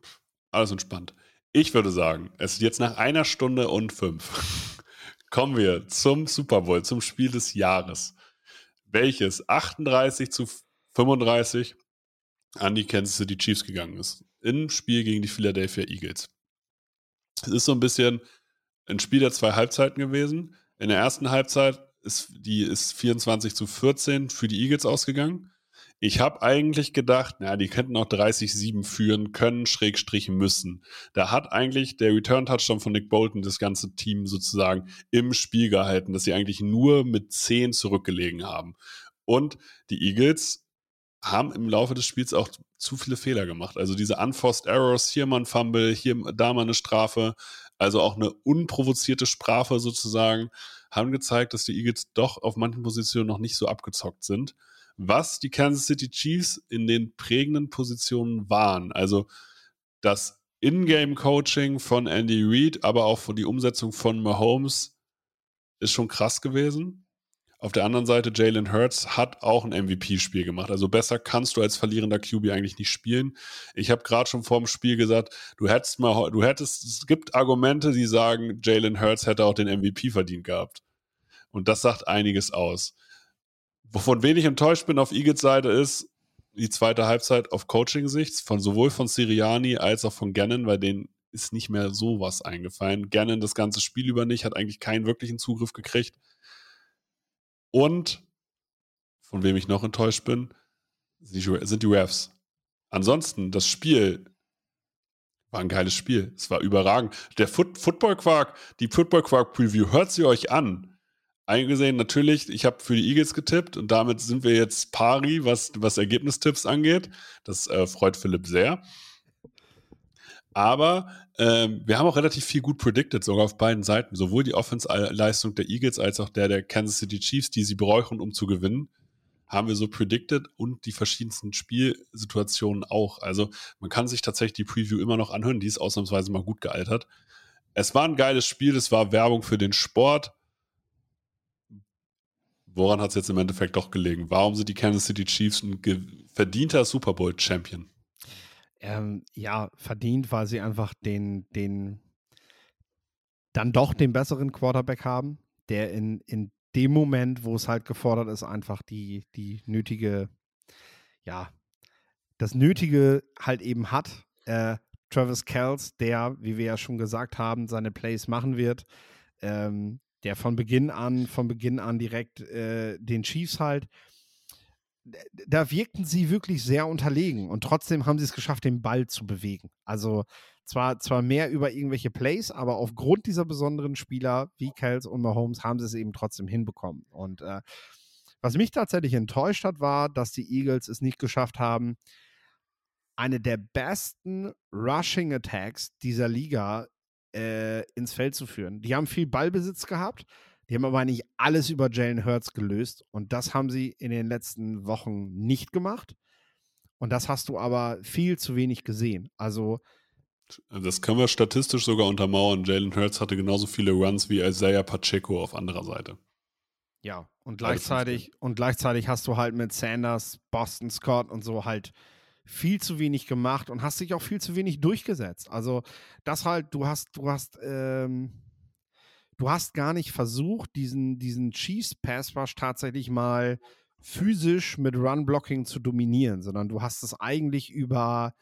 alles entspannt. Ich würde sagen, es ist jetzt nach einer Stunde und fünf. [LAUGHS] Kommen wir zum Super Bowl, zum Spiel des Jahres. Welches 38 zu 35 an die Kansas City Chiefs gegangen ist. Im Spiel gegen die Philadelphia Eagles. Es ist so ein bisschen ein Spiel der zwei Halbzeiten gewesen. In der ersten Halbzeit ist die ist 24 zu 14 für die Eagles ausgegangen. Ich habe eigentlich gedacht, na, die könnten auch 30-7 führen können, Schrägstrich müssen. Da hat eigentlich der Return-Touchdown von Nick Bolton das ganze Team sozusagen im Spiel gehalten, dass sie eigentlich nur mit 10 zurückgelegen haben. Und die Eagles haben im Laufe des Spiels auch zu viele Fehler gemacht. Also diese Unforced Errors, hier mal ein Fumble, hier da mal eine Strafe, also auch eine unprovozierte Strafe sozusagen, haben gezeigt, dass die Eagles doch auf manchen Positionen noch nicht so abgezockt sind was die Kansas City Chiefs in den prägenden Positionen waren. Also das Ingame-Coaching von Andy Reid, aber auch die Umsetzung von Mahomes ist schon krass gewesen. Auf der anderen Seite, Jalen Hurts hat auch ein MVP-Spiel gemacht. Also besser kannst du als verlierender QB eigentlich nicht spielen. Ich habe gerade schon vor dem Spiel gesagt, du hättest mal, du hättest, es gibt Argumente, die sagen, Jalen Hurts hätte auch den MVP verdient gehabt. Und das sagt einiges aus. Wovon wenig enttäuscht bin auf Eagles Seite ist die zweite Halbzeit auf Coaching-Sicht, von sowohl von Siriani als auch von Gannon, weil denen ist nicht mehr sowas eingefallen. Gannon das ganze Spiel über nicht, hat eigentlich keinen wirklichen Zugriff gekriegt. Und von wem ich noch enttäuscht bin, sind die Refs. Ansonsten, das Spiel war ein geiles Spiel. Es war überragend. Der Foot Football Quark, die Football Quark Preview, hört sie euch an eingesehen, natürlich, ich habe für die Eagles getippt und damit sind wir jetzt pari, was, was Ergebnistipps angeht. Das äh, freut Philipp sehr. Aber ähm, wir haben auch relativ viel gut predicted, sogar auf beiden Seiten. Sowohl die Offense-Leistung der Eagles als auch der der Kansas City Chiefs, die sie brauchen, um zu gewinnen, haben wir so predicted und die verschiedensten Spielsituationen auch. Also man kann sich tatsächlich die Preview immer noch anhören, die ist ausnahmsweise mal gut gealtert. Es war ein geiles Spiel, es war Werbung für den Sport woran hat es jetzt im Endeffekt doch gelegen? Warum sind die Kansas City Chiefs ein verdienter Super Bowl Champion? Ähm, ja, verdient, weil sie einfach den, den, dann doch den besseren Quarterback haben, der in, in dem Moment, wo es halt gefordert ist, einfach die, die nötige, ja, das Nötige halt eben hat. Äh, Travis Kells, der, wie wir ja schon gesagt haben, seine Plays machen wird. Ähm, der von Beginn an, von Beginn an direkt äh, den Chiefs halt. Da wirkten sie wirklich sehr unterlegen und trotzdem haben sie es geschafft, den Ball zu bewegen. Also zwar, zwar mehr über irgendwelche Plays, aber aufgrund dieser besonderen Spieler wie Kels und Mahomes haben sie es eben trotzdem hinbekommen. Und äh, was mich tatsächlich enttäuscht hat, war, dass die Eagles es nicht geschafft haben, eine der besten Rushing Attacks dieser Liga äh, ins Feld zu führen. Die haben viel Ballbesitz gehabt, die haben aber nicht alles über Jalen Hurts gelöst und das haben sie in den letzten Wochen nicht gemacht. Und das hast du aber viel zu wenig gesehen. Also das können wir statistisch sogar untermauern. Jalen Hurts hatte genauso viele Runs wie Isaiah Pacheco auf anderer Seite. Ja, und gleichzeitig, und gleichzeitig hast du halt mit Sanders, Boston Scott und so halt viel zu wenig gemacht und hast dich auch viel zu wenig durchgesetzt. Also das halt, du hast, du hast, ähm, du hast gar nicht versucht, diesen, diesen Chiefs Pass Rush tatsächlich mal physisch mit Run Blocking zu dominieren, sondern du hast es eigentlich über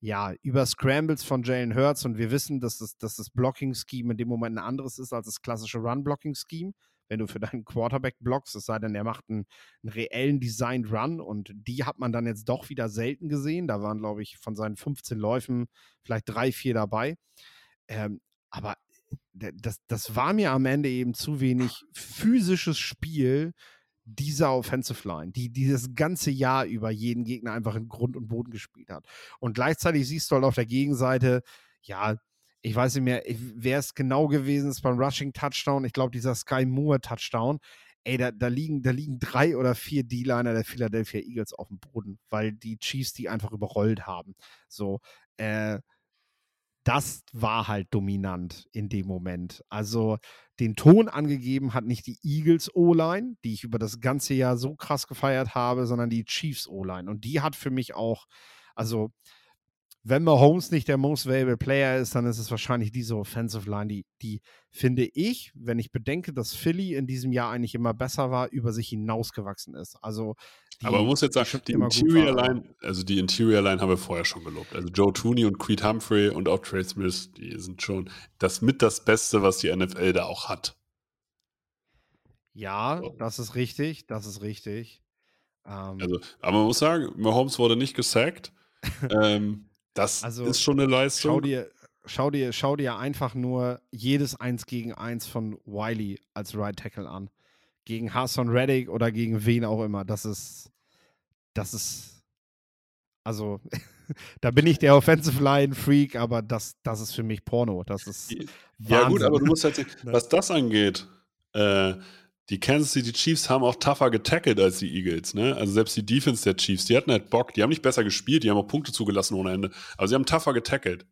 ja, über Scrambles von Jalen Hurts und wir wissen, dass das, dass das Blocking-Scheme in dem Moment ein anderes ist als das klassische Run-Blocking-Scheme wenn du für deinen Quarterback blockst, es sei denn, er macht einen, einen reellen Designed Run und die hat man dann jetzt doch wieder selten gesehen. Da waren, glaube ich, von seinen 15 Läufen vielleicht drei, vier dabei. Ähm, aber das, das war mir am Ende eben zu wenig physisches Spiel dieser Offensive Line, die dieses ganze Jahr über jeden Gegner einfach in Grund und Boden gespielt hat. Und gleichzeitig siehst du halt auf der Gegenseite, ja, ich weiß nicht mehr, wer es genau gewesen ist beim Rushing Touchdown. Ich glaube, dieser Sky Moore Touchdown. Ey, da, da, liegen, da liegen drei oder vier D-Liner der Philadelphia Eagles auf dem Boden, weil die Chiefs die einfach überrollt haben. So, äh, das war halt dominant in dem Moment. Also den Ton angegeben hat nicht die Eagles O-Line, die ich über das ganze Jahr so krass gefeiert habe, sondern die Chiefs O-Line. Und die hat für mich auch, also wenn Mahomes nicht der most valuable Player ist, dann ist es wahrscheinlich diese Offensive Line, die, die finde ich, wenn ich bedenke, dass Philly in diesem Jahr eigentlich immer besser war, über sich hinausgewachsen ist. Also die, aber man muss jetzt sagen, die Interior Line, also die Interior Line haben wir vorher schon gelobt. Also Joe Tooney und Creed Humphrey und auch Trey Smith, die sind schon das mit das Beste, was die NFL da auch hat. Ja, so. das ist richtig, das ist richtig. Ähm, also, aber man muss sagen, Mahomes wurde nicht gesackt. [LAUGHS] ähm, das also, ist schon eine Leistung. Schau dir, schau dir, schau dir einfach nur jedes 1 gegen 1 von Wiley als Right Tackle an. Gegen Hassan Reddick oder gegen wen auch immer. Das ist, das ist, also, [LAUGHS] da bin ich der Offensive Line Freak, aber das, das ist für mich Porno. Das ist. Ja, Wahnsinn. gut, aber du musst halt sehen, [LAUGHS] was das angeht, äh, die Kansas City Chiefs haben auch tougher getackelt als die Eagles, ne? Also selbst die Defense der Chiefs, die hatten halt Bock, die haben nicht besser gespielt, die haben auch Punkte zugelassen ohne Ende, aber sie haben tougher getackelt.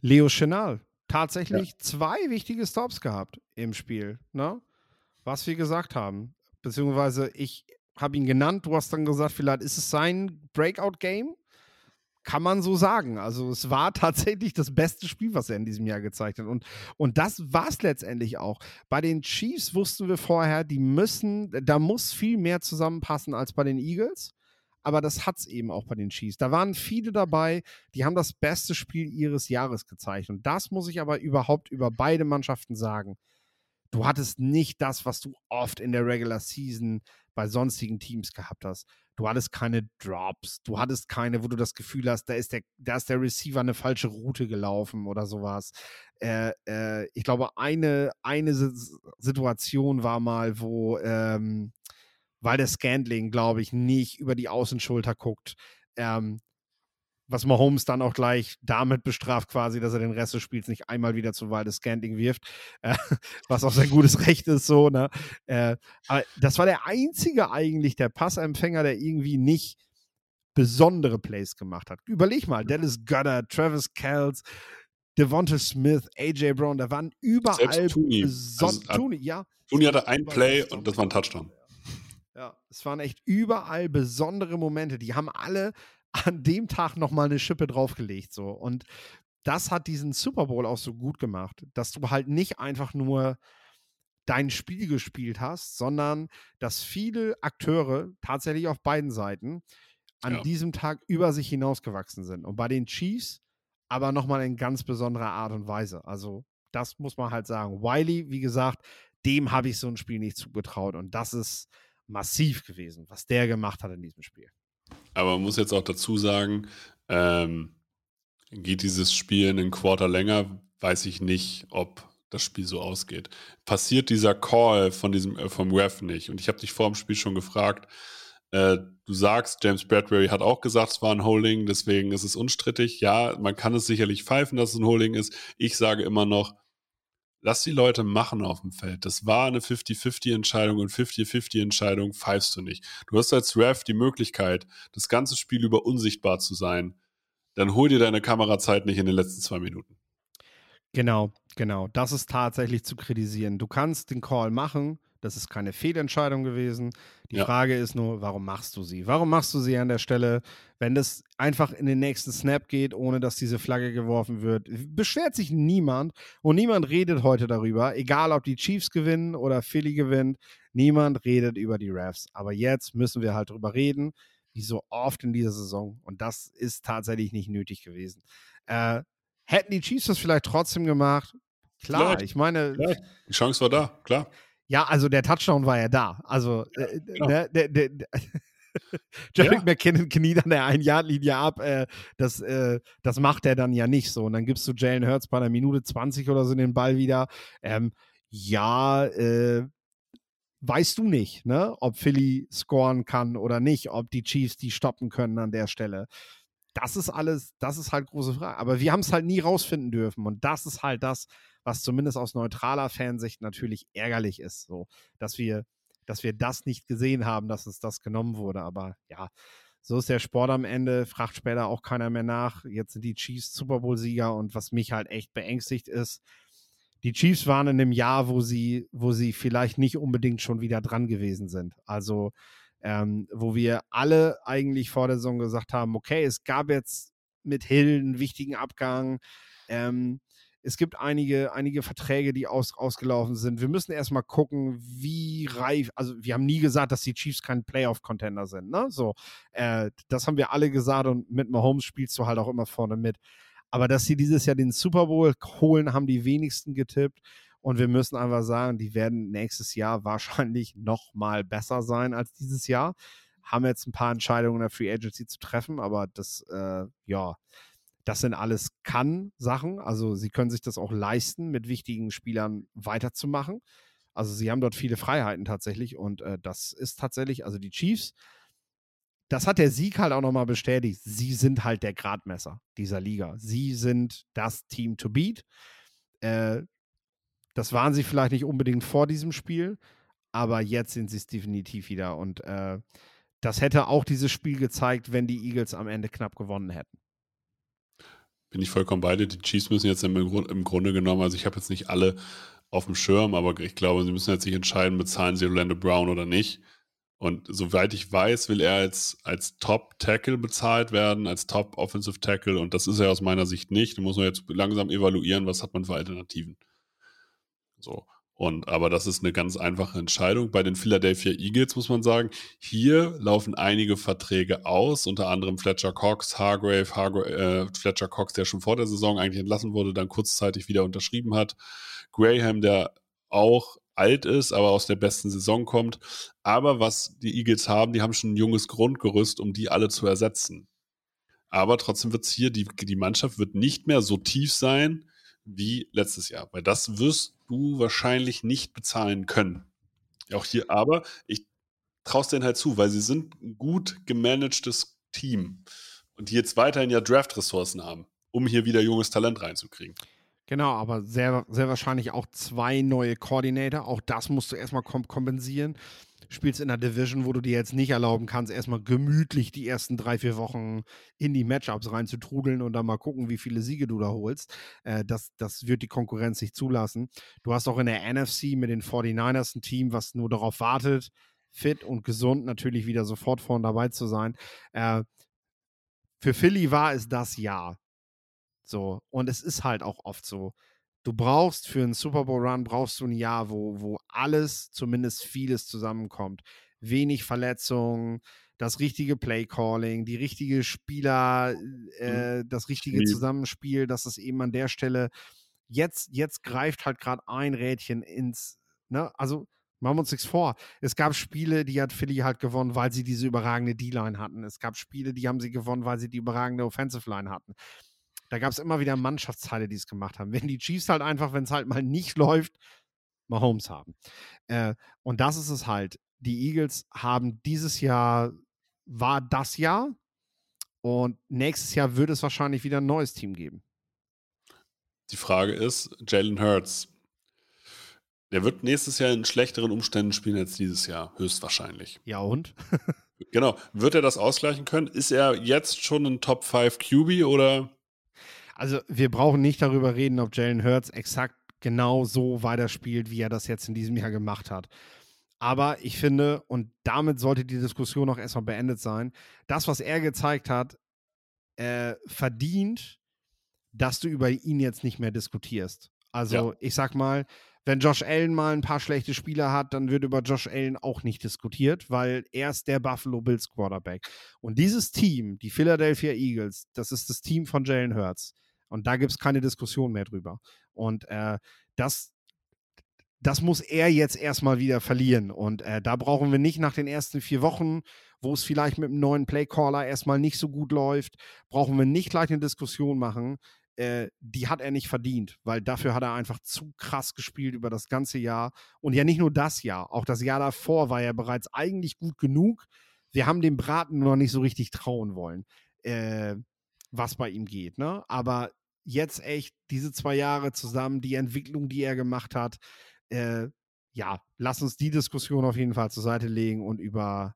Leo Chenal, tatsächlich ja. zwei wichtige Stops gehabt im Spiel, ne? Was wir gesagt haben. Beziehungsweise ich habe ihn genannt, du hast dann gesagt, vielleicht ist es sein Breakout-Game. Kann man so sagen. Also es war [LAUGHS] tatsächlich das beste Spiel, was er in diesem Jahr gezeigt hat. Und, und das war es letztendlich auch. Bei den Chiefs wussten wir vorher, die müssen, da muss viel mehr zusammenpassen als bei den Eagles. Aber das hat es eben auch bei den Chiefs. Da waren viele dabei, die haben das beste Spiel ihres Jahres gezeigt. Und das muss ich aber überhaupt über beide Mannschaften sagen. Du hattest nicht das, was du oft in der Regular Season bei sonstigen Teams gehabt hast. Du hattest keine Drops, du hattest keine, wo du das Gefühl hast, da ist der, da ist der Receiver eine falsche Route gelaufen oder sowas. Äh, äh, ich glaube, eine, eine Situation war mal, wo, ähm, weil der Scandling, glaube ich, nicht über die Außenschulter guckt, ähm, was Mahomes dann auch gleich damit bestraft, quasi, dass er den Rest des Spiels nicht einmal wieder zu Waldes Scandling wirft, äh, [LAUGHS] was auch sein gutes Recht ist, so, ne? Äh, aber das war der einzige eigentlich, der Passempfänger, der irgendwie nicht besondere Plays gemacht hat. Überleg mal, Dallas Goddard, Travis Kells, Devonta Smith, AJ Brown, da waren überall Tooney. Also, Tooney, ja. Tooney hatte ein Play und das war ein Touchdown. Ja, es waren echt überall besondere Momente. Die haben alle an dem Tag nochmal eine Schippe draufgelegt. So. Und das hat diesen Super Bowl auch so gut gemacht, dass du halt nicht einfach nur dein Spiel gespielt hast, sondern dass viele Akteure tatsächlich auf beiden Seiten an ja. diesem Tag über sich hinausgewachsen sind. Und bei den Chiefs aber nochmal in ganz besonderer Art und Weise. Also das muss man halt sagen. Wiley, wie gesagt, dem habe ich so ein Spiel nicht zugetraut. Und das ist massiv gewesen, was der gemacht hat in diesem Spiel. Aber man muss jetzt auch dazu sagen, ähm, geht dieses Spiel einen Quarter länger, weiß ich nicht, ob das Spiel so ausgeht. Passiert dieser Call von diesem, äh, vom Ref nicht? Und ich habe dich vor dem Spiel schon gefragt, äh, du sagst, James Bradbury hat auch gesagt, es war ein Holding, deswegen ist es unstrittig. Ja, man kann es sicherlich pfeifen, dass es ein Holding ist. Ich sage immer noch, lass die Leute machen auf dem Feld. Das war eine 50-50-Entscheidung und 50-50-Entscheidung pfeifst du nicht. Du hast als Ref die Möglichkeit, das ganze Spiel über unsichtbar zu sein. Dann hol dir deine Kamerazeit nicht in den letzten zwei Minuten. Genau, genau. Das ist tatsächlich zu kritisieren. Du kannst den Call machen, das ist keine Fehlentscheidung gewesen. Die ja. Frage ist nur, warum machst du sie? Warum machst du sie an der Stelle, wenn das einfach in den nächsten Snap geht, ohne dass diese Flagge geworfen wird? Beschwert sich niemand und niemand redet heute darüber, egal ob die Chiefs gewinnen oder Philly gewinnt. Niemand redet über die Refs. Aber jetzt müssen wir halt drüber reden, wie so oft in dieser Saison. Und das ist tatsächlich nicht nötig gewesen. Äh, hätten die Chiefs das vielleicht trotzdem gemacht? Klar, vielleicht, ich meine. Vielleicht. Die Chance war da, klar. Ja, also der Touchdown war ja da. Also ja, äh, genau. der, der, der, [LAUGHS] der Jerry ja. McKinnon kniet an der Ein-Yard-Linie ab. Äh, das, äh, das macht er dann ja nicht so. Und dann gibst du Jalen Hurts bei einer Minute 20 oder so den Ball wieder. Ähm, ja, äh, weißt du nicht, ne? ob Philly scoren kann oder nicht, ob die Chiefs die stoppen können an der Stelle. das ist alles, das ist halt große Frage. Aber wir haben es halt nie rausfinden dürfen. Und das ist halt das, was zumindest aus neutraler Fansicht natürlich ärgerlich ist. So, dass wir, dass wir das nicht gesehen haben, dass uns das genommen wurde. Aber ja, so ist der Sport am Ende, fragt später auch keiner mehr nach. Jetzt sind die Chiefs Super Bowl-Sieger und was mich halt echt beängstigt ist, die Chiefs waren in einem Jahr, wo sie, wo sie vielleicht nicht unbedingt schon wieder dran gewesen sind. Also, ähm, wo wir alle eigentlich vor der Saison gesagt haben, okay, es gab jetzt mit Hill einen wichtigen Abgang. Ähm, es gibt einige, einige Verträge, die aus, ausgelaufen sind. Wir müssen erstmal gucken, wie reif, also wir haben nie gesagt, dass die Chiefs kein Playoff-Contender sind. Ne? So, äh, das haben wir alle gesagt und mit Mahomes spielst du halt auch immer vorne mit. Aber dass sie dieses Jahr den Super Bowl holen, haben die wenigsten getippt. Und wir müssen einfach sagen, die werden nächstes Jahr [LAUGHS] wahrscheinlich noch mal besser sein als dieses Jahr. Haben jetzt ein paar Entscheidungen in der Free Agency zu treffen, aber das, äh, ja, das sind alles Kann-Sachen. Also sie können sich das auch leisten, mit wichtigen Spielern weiterzumachen. Also sie haben dort viele Freiheiten tatsächlich und äh, das ist tatsächlich, also die Chiefs, das hat der Sieg halt auch nochmal bestätigt. Sie sind halt der Gradmesser dieser Liga. Sie sind das Team to beat. Äh, das waren sie vielleicht nicht unbedingt vor diesem Spiel, aber jetzt sind sie es definitiv wieder. Und äh, das hätte auch dieses Spiel gezeigt, wenn die Eagles am Ende knapp gewonnen hätten bin ich vollkommen bei dir. Die Chiefs müssen jetzt im, im Grunde genommen, also ich habe jetzt nicht alle auf dem Schirm, aber ich glaube, sie müssen jetzt sich entscheiden, bezahlen sie Orlando Brown oder nicht. Und soweit ich weiß, will er als, als Top-Tackle bezahlt werden, als Top-Offensive Tackle. Und das ist er aus meiner Sicht nicht. Da muss man jetzt langsam evaluieren, was hat man für Alternativen. So. Und aber das ist eine ganz einfache Entscheidung. Bei den Philadelphia Eagles muss man sagen, hier laufen einige Verträge aus, unter anderem Fletcher Cox, Hargrave, Hargrave äh, Fletcher Cox, der schon vor der Saison eigentlich entlassen wurde, dann kurzzeitig wieder unterschrieben hat. Graham, der auch alt ist, aber aus der besten Saison kommt. Aber was die Eagles haben, die haben schon ein junges Grundgerüst, um die alle zu ersetzen. Aber trotzdem wird es hier, die, die Mannschaft wird nicht mehr so tief sein wie letztes Jahr, weil das wirst du wahrscheinlich nicht bezahlen können. Auch hier, aber ich traue es denen halt zu, weil sie sind ein gut gemanagtes Team und die jetzt weiterhin ja Draft-Ressourcen haben, um hier wieder junges Talent reinzukriegen. Genau, aber sehr, sehr wahrscheinlich auch zwei neue Koordinator. Auch das musst du erstmal kompensieren spielst in einer Division, wo du dir jetzt nicht erlauben kannst, erstmal gemütlich die ersten drei, vier Wochen in die Matchups reinzutrudeln und dann mal gucken, wie viele Siege du da holst. Äh, das, das wird die Konkurrenz nicht zulassen. Du hast auch in der NFC mit den 49ers ein Team, was nur darauf wartet, fit und gesund natürlich wieder sofort vorn dabei zu sein. Äh, für Philly war es das Jahr. So, und es ist halt auch oft so du brauchst für einen Super Bowl Run brauchst du ein Jahr, wo, wo alles, zumindest vieles zusammenkommt. Wenig Verletzungen, das richtige Play Calling, die richtige Spieler, mhm. äh, das richtige Spiel. Zusammenspiel, dass es eben an der Stelle jetzt, jetzt greift halt gerade ein Rädchen ins, ne, also machen wir uns nichts vor. Es gab Spiele, die hat Philly halt gewonnen, weil sie diese überragende D-Line hatten. Es gab Spiele, die haben sie gewonnen, weil sie die überragende Offensive Line hatten. Da gab es immer wieder Mannschaftsteile, die es gemacht haben. [LAUGHS] Wenn die Chiefs halt einfach, wenn es halt mal nicht läuft, Mahomes haben. Äh, und das ist es halt. Die Eagles haben dieses Jahr, war das Jahr. Und nächstes Jahr wird es wahrscheinlich wieder ein neues Team geben. Die Frage ist, Jalen Hurts, der wird nächstes Jahr in schlechteren Umständen spielen als dieses Jahr, höchstwahrscheinlich. Ja, und? [LAUGHS] genau. Wird er das ausgleichen können? Ist er jetzt schon ein Top 5 QB oder also wir brauchen nicht darüber reden, ob Jalen Hurts exakt genau so weiterspielt, wie er das jetzt in diesem Jahr gemacht hat. Aber ich finde, und damit sollte die Diskussion auch erstmal beendet sein, das, was er gezeigt hat, äh, verdient, dass du über ihn jetzt nicht mehr diskutierst. Also ja. ich sag mal, wenn Josh Allen mal ein paar schlechte Spieler hat, dann wird über Josh Allen auch nicht diskutiert, weil er ist der Buffalo Bills Quarterback. Und dieses Team, die Philadelphia Eagles, das ist das Team von Jalen Hurts. Und da gibt es keine Diskussion mehr drüber. Und äh, das, das muss er jetzt erstmal wieder verlieren. Und äh, da brauchen wir nicht nach den ersten vier Wochen, wo es vielleicht mit einem neuen Playcaller erstmal nicht so gut läuft, brauchen wir nicht gleich eine Diskussion machen, äh, die hat er nicht verdient, weil dafür hat er einfach zu krass gespielt über das ganze Jahr. Und ja, nicht nur das Jahr, auch das Jahr davor war er bereits eigentlich gut genug. Wir haben dem Braten noch nicht so richtig trauen wollen. Äh, was bei ihm geht. Ne? Aber jetzt echt diese zwei Jahre zusammen, die Entwicklung, die er gemacht hat, äh, ja, lass uns die Diskussion auf jeden Fall zur Seite legen und über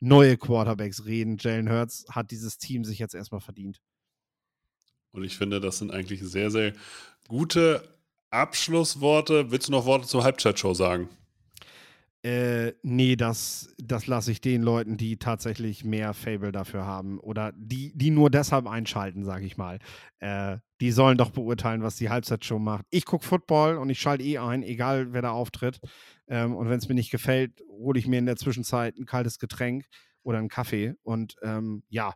neue Quarterbacks reden. Jalen Hurts hat dieses Team sich jetzt erstmal verdient. Und ich finde, das sind eigentlich sehr, sehr gute Abschlussworte. Willst du noch Worte zur Halbzeitshow sagen? Äh, nee, das, das lasse ich den Leuten, die tatsächlich mehr Fable dafür haben oder die, die nur deshalb einschalten, sage ich mal. Äh, die sollen doch beurteilen, was die Halbzeitshow macht. Ich gucke Football und ich schalte eh ein, egal wer da auftritt. Ähm, und wenn es mir nicht gefällt, hole ich mir in der Zwischenzeit ein kaltes Getränk oder einen Kaffee. Und ähm, ja,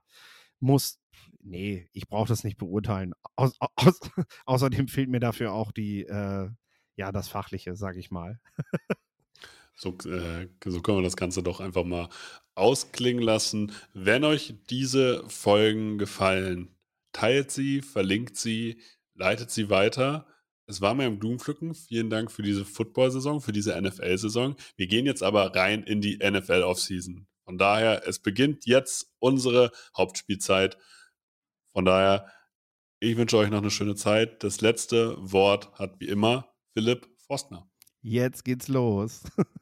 muss, nee, ich brauche das nicht beurteilen. Aus, aus, [LAUGHS] außerdem fehlt mir dafür auch die, äh, ja, das Fachliche, sage ich mal. [LAUGHS] So, äh, so können wir das Ganze doch einfach mal ausklingen lassen. Wenn euch diese Folgen gefallen, teilt sie, verlinkt sie, leitet sie weiter. Es war mir im Blumenpflücken. Vielen Dank für diese Football-Saison, für diese NFL-Saison. Wir gehen jetzt aber rein in die NFL-Offseason. Von daher, es beginnt jetzt unsere Hauptspielzeit. Von daher, ich wünsche euch noch eine schöne Zeit. Das letzte Wort hat wie immer Philipp Forstner. Jetzt geht's los. [LAUGHS]